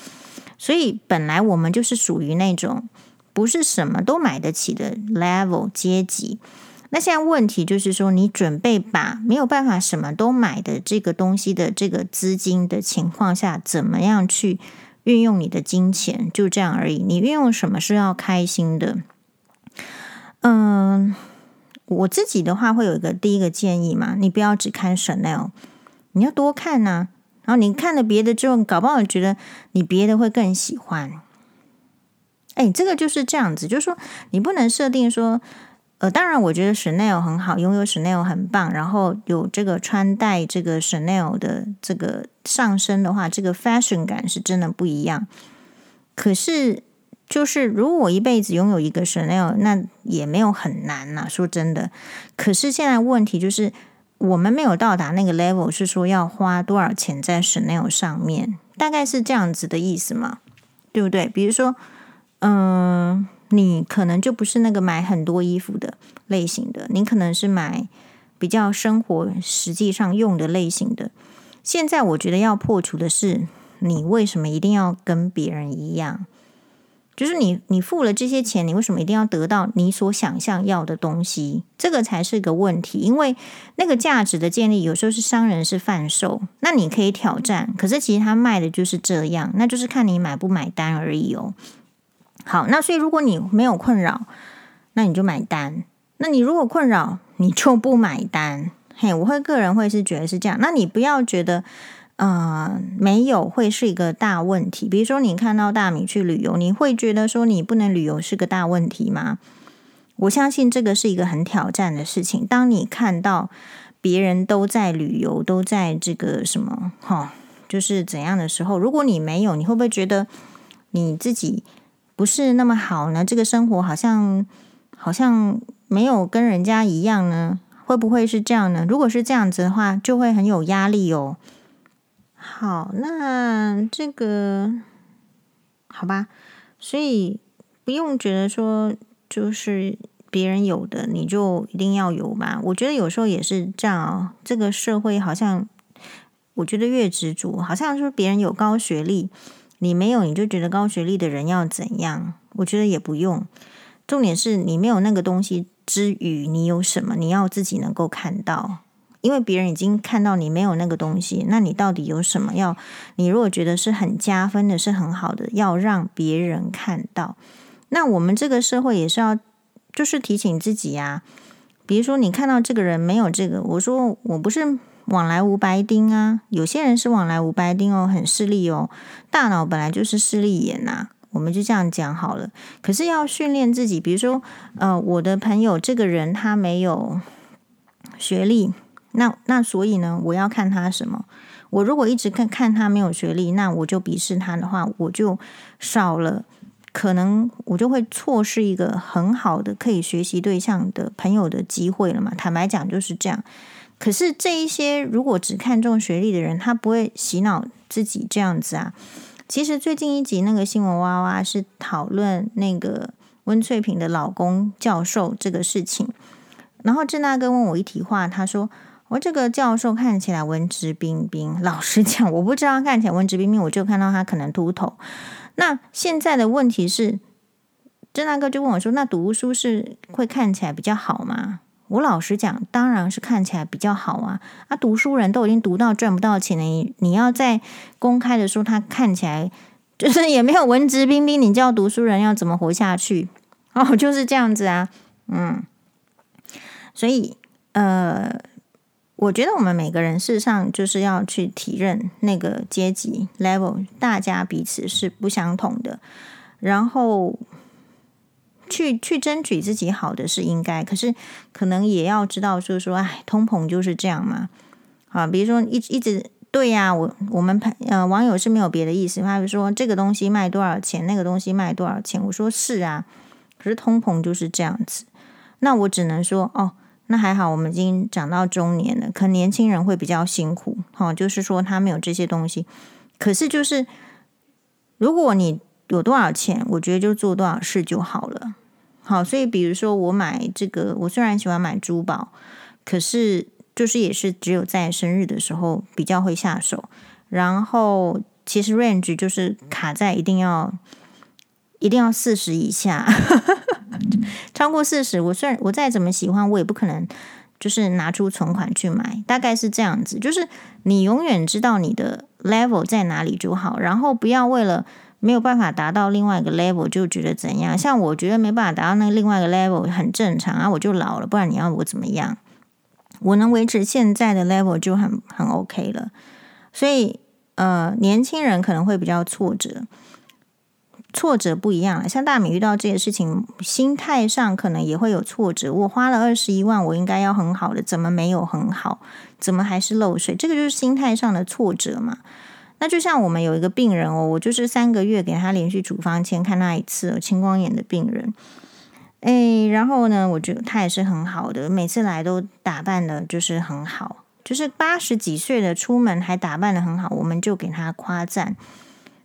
所以本来我们就是属于那种不是什么都买得起的 level 阶级。那现在问题就是说，你准备把没有办法什么都买的这个东西的这个资金的情况下，怎么样去运用你的金钱？就这样而已。你运用什么是要开心的？嗯，我自己的话会有一个第一个建议嘛，你不要只看 Chanel，你要多看呐。然后你看了别的之后，搞不好觉得你别的会更喜欢。哎，这个就是这样子，就是说你不能设定说，呃，当然我觉得 Chanel 很好，拥有 Chanel 很棒，然后有这个穿戴这个 Chanel 的这个上身的话，这个 fashion 感是真的不一样。可是。就是，如果我一辈子拥有一个 Chanel，那也没有很难呐。说真的，可是现在问题就是，我们没有到达那个 level，是说要花多少钱在 Chanel 上面，大概是这样子的意思嘛？对不对？比如说，嗯、你可能就不是那个买很多衣服的类型的，你可能是买比较生活实际上用的类型的。现在我觉得要破除的是，你为什么一定要跟别人一样？就是你，你付了这些钱，你为什么一定要得到你所想象要的东西？这个才是个问题。因为那个价值的建立，有时候是商人是贩售，那你可以挑战，可是其实他卖的就是这样，那就是看你买不买单而已哦。好，那所以如果你没有困扰，那你就买单；那你如果困扰，你就不买单。嘿，我会个人会是觉得是这样。那你不要觉得。呃，没有会是一个大问题。比如说，你看到大米去旅游，你会觉得说你不能旅游是个大问题吗？我相信这个是一个很挑战的事情。当你看到别人都在旅游，都在这个什么哈、就是怎样的时候，如果你没有，你会不会觉得你自己不是那么好呢？这个生活好像好像没有跟人家一样呢？会不会是这样呢？如果是这样子的话，就会很有压力哦。好，那这个好吧，所以不用觉得说就是别人有的你就一定要有吧。我觉得有时候也是这样哦。这个社会好像，我觉得越执着，好像说别人有高学历，你没有，你就觉得高学历的人要怎样？我觉得也不用。重点是你没有那个东西之余，你有什么？你要自己能够看到。因为别人已经看到你没有那个东西，那你到底有什么要？你如果觉得是很加分的，是很好的，要让别人看到。那我们这个社会也是要，就是提醒自己呀。比如说，你看到这个人没有这个，我说我不是往来无白丁啊。有些人是往来无白丁哦，很势利哦，大脑本来就是势利眼呐。我们就这样讲好了。可是要训练自己，比如说，呃，我的朋友这个人他没有学历。那那所以呢，我要看他什么？我如果一直看看他没有学历，那我就鄙视他的话，我就少了可能，我就会错失一个很好的可以学习对象的朋友的机会了嘛。坦白讲就是这样。可是这一些如果只看重学历的人，他不会洗脑自己这样子啊。其实最近一集那个新闻哇哇是讨论那个温翠萍的老公教授这个事情，然后郑大哥问我一题话，他说。我这个教授看起来文质彬彬，老实讲，我不知道看起来文质彬彬，我就看到他可能秃头。那现在的问题是，郑大哥就问我说：“那读书是会看起来比较好吗？”我老实讲，当然是看起来比较好啊！啊，读书人都已经读到赚不到钱了，你你要在公开的说他看起来就是也没有文质彬彬，你叫读书人要怎么活下去？哦，就是这样子啊，嗯。所以呃，我觉得我们每个人事实上就是要去体认那个阶级 level，大家彼此是不相同的，然后。去去争取自己好的是应该，可是可能也要知道，就是说，哎，通膨就是这样嘛。啊，比如说一一直对呀、我我们朋呃网友是没有别的意思，他就说这个东西卖多少钱，那个东西卖多少钱。我说是啊，可是通膨就是这样子。那我只能说，哦，那还好，我们已经长到中年了，可能年轻人会比较辛苦。哈、哦，就是说他没有这些东西，可是就是如果你有多少钱，我觉得就做多少事就好了。好，所以比如说我买这个，我虽然喜欢买珠宝，可是就是也是只有在生日的时候比较会下手。然后其实 range 就是卡在一定要一定要四十以下，超过四十，我虽然我再怎么喜欢，我也不可能就是拿出存款去买。大概是这样子，就是你永远知道你的 level 在哪里就好，然后不要为了。没有办法达到另外一个 level，就觉得怎样？像我觉得没办法达到那另外一个 level 很正常啊，我就老了，不然你要我怎么样？我能维持现在的 level 就很很 OK 了。所以呃，年轻人可能会比较挫折，挫折不一样了。像大米遇到这些事情，心态上可能也会有挫折。我花了二十一万，我应该要很好的，怎么没有很好？怎么还是漏水？这个就是心态上的挫折嘛。那就像我们有一个病人哦，我就是三个月给他连续处方签看他一次，哦，青光眼的病人，哎，然后呢，我觉得他也是很好的，每次来都打扮的就是很好，就是八十几岁的出门还打扮的很好，我们就给他夸赞。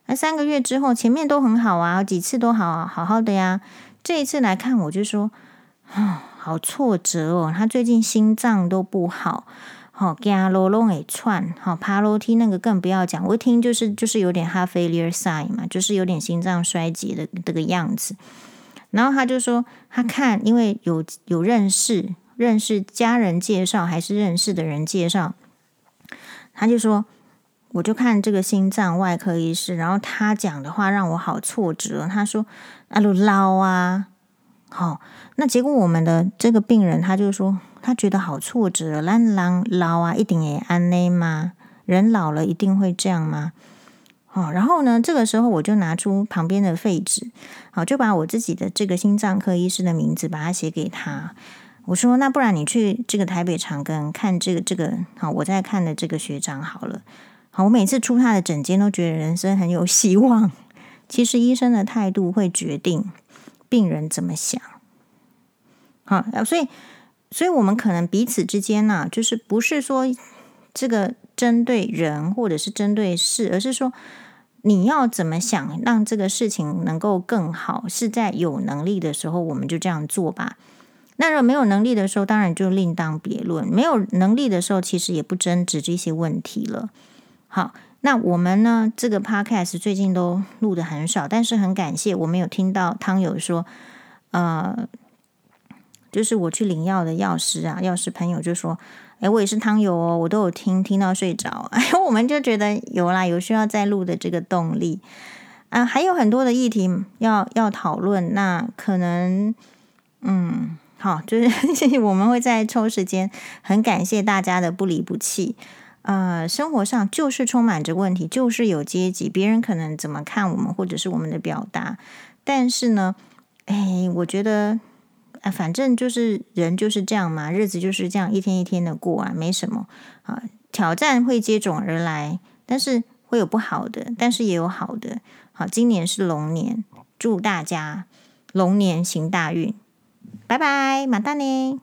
那三个月之后，前面都很好啊，几次都好好好的呀，这一次来看我就说，啊、好挫折哦，他最近心脏都不好。好，走路拢会喘，好爬楼梯那个更不要讲。我一听就是就是有点 heart failure sign 嘛，就是有点心脏衰竭的这个样子。然后他就说，他看因为有有认识认识家人介绍还是认识的人介绍，他就说，我就看这个心脏外科医师，然后他讲的话让我好挫折。他说，阿鲁捞啊，好，那结果我们的这个病人他就说。他觉得好挫折，咱人老啊，一定也安内吗？人老了一定会这样吗？哦，然后呢，这个时候我就拿出旁边的废纸，好，就把我自己的这个心脏科医师的名字把它写给他。我说，那不然你去这个台北长庚看这个这个，好，我在看的这个学长好了。好，我每次出他的诊间都觉得人生很有希望。其实医生的态度会决定病人怎么想。好，所以。所以，我们可能彼此之间呢、就是不是说这个针对人或者是针对事，而是说你要怎么想，让这个事情能够更好，是在有能力的时候，我们就这样做吧。那如果没有能力的时候，当然就另当别论。没有能力的时候，其实也不争执这些问题了。好，那我们呢，这个 podcast 最近都录得很少，但是很感谢，我们有听到汤友说，呃。就是我去领药的药师啊，药师朋友就说：“哎，我也是汤友哦，我都有听听到睡着。”哎，我们就觉得有啦，有需要再录的这个动力啊，还有很多的议题要要讨论。那可能，嗯，好，就是 我们会再抽时间。很感谢大家的不离不弃。呃，生活上就是充满着问题，就是有阶级，别人可能怎么看我们，或者是我们的表达，但是呢，哎，我觉得。啊，反正就是人就是这样嘛，日子就是这样一天一天的过啊，没什么啊。挑战会接踵而来，但是会有不好的，但是也有好的。好，今年是龙年，祝大家龙年行大运，拜拜，马大尼。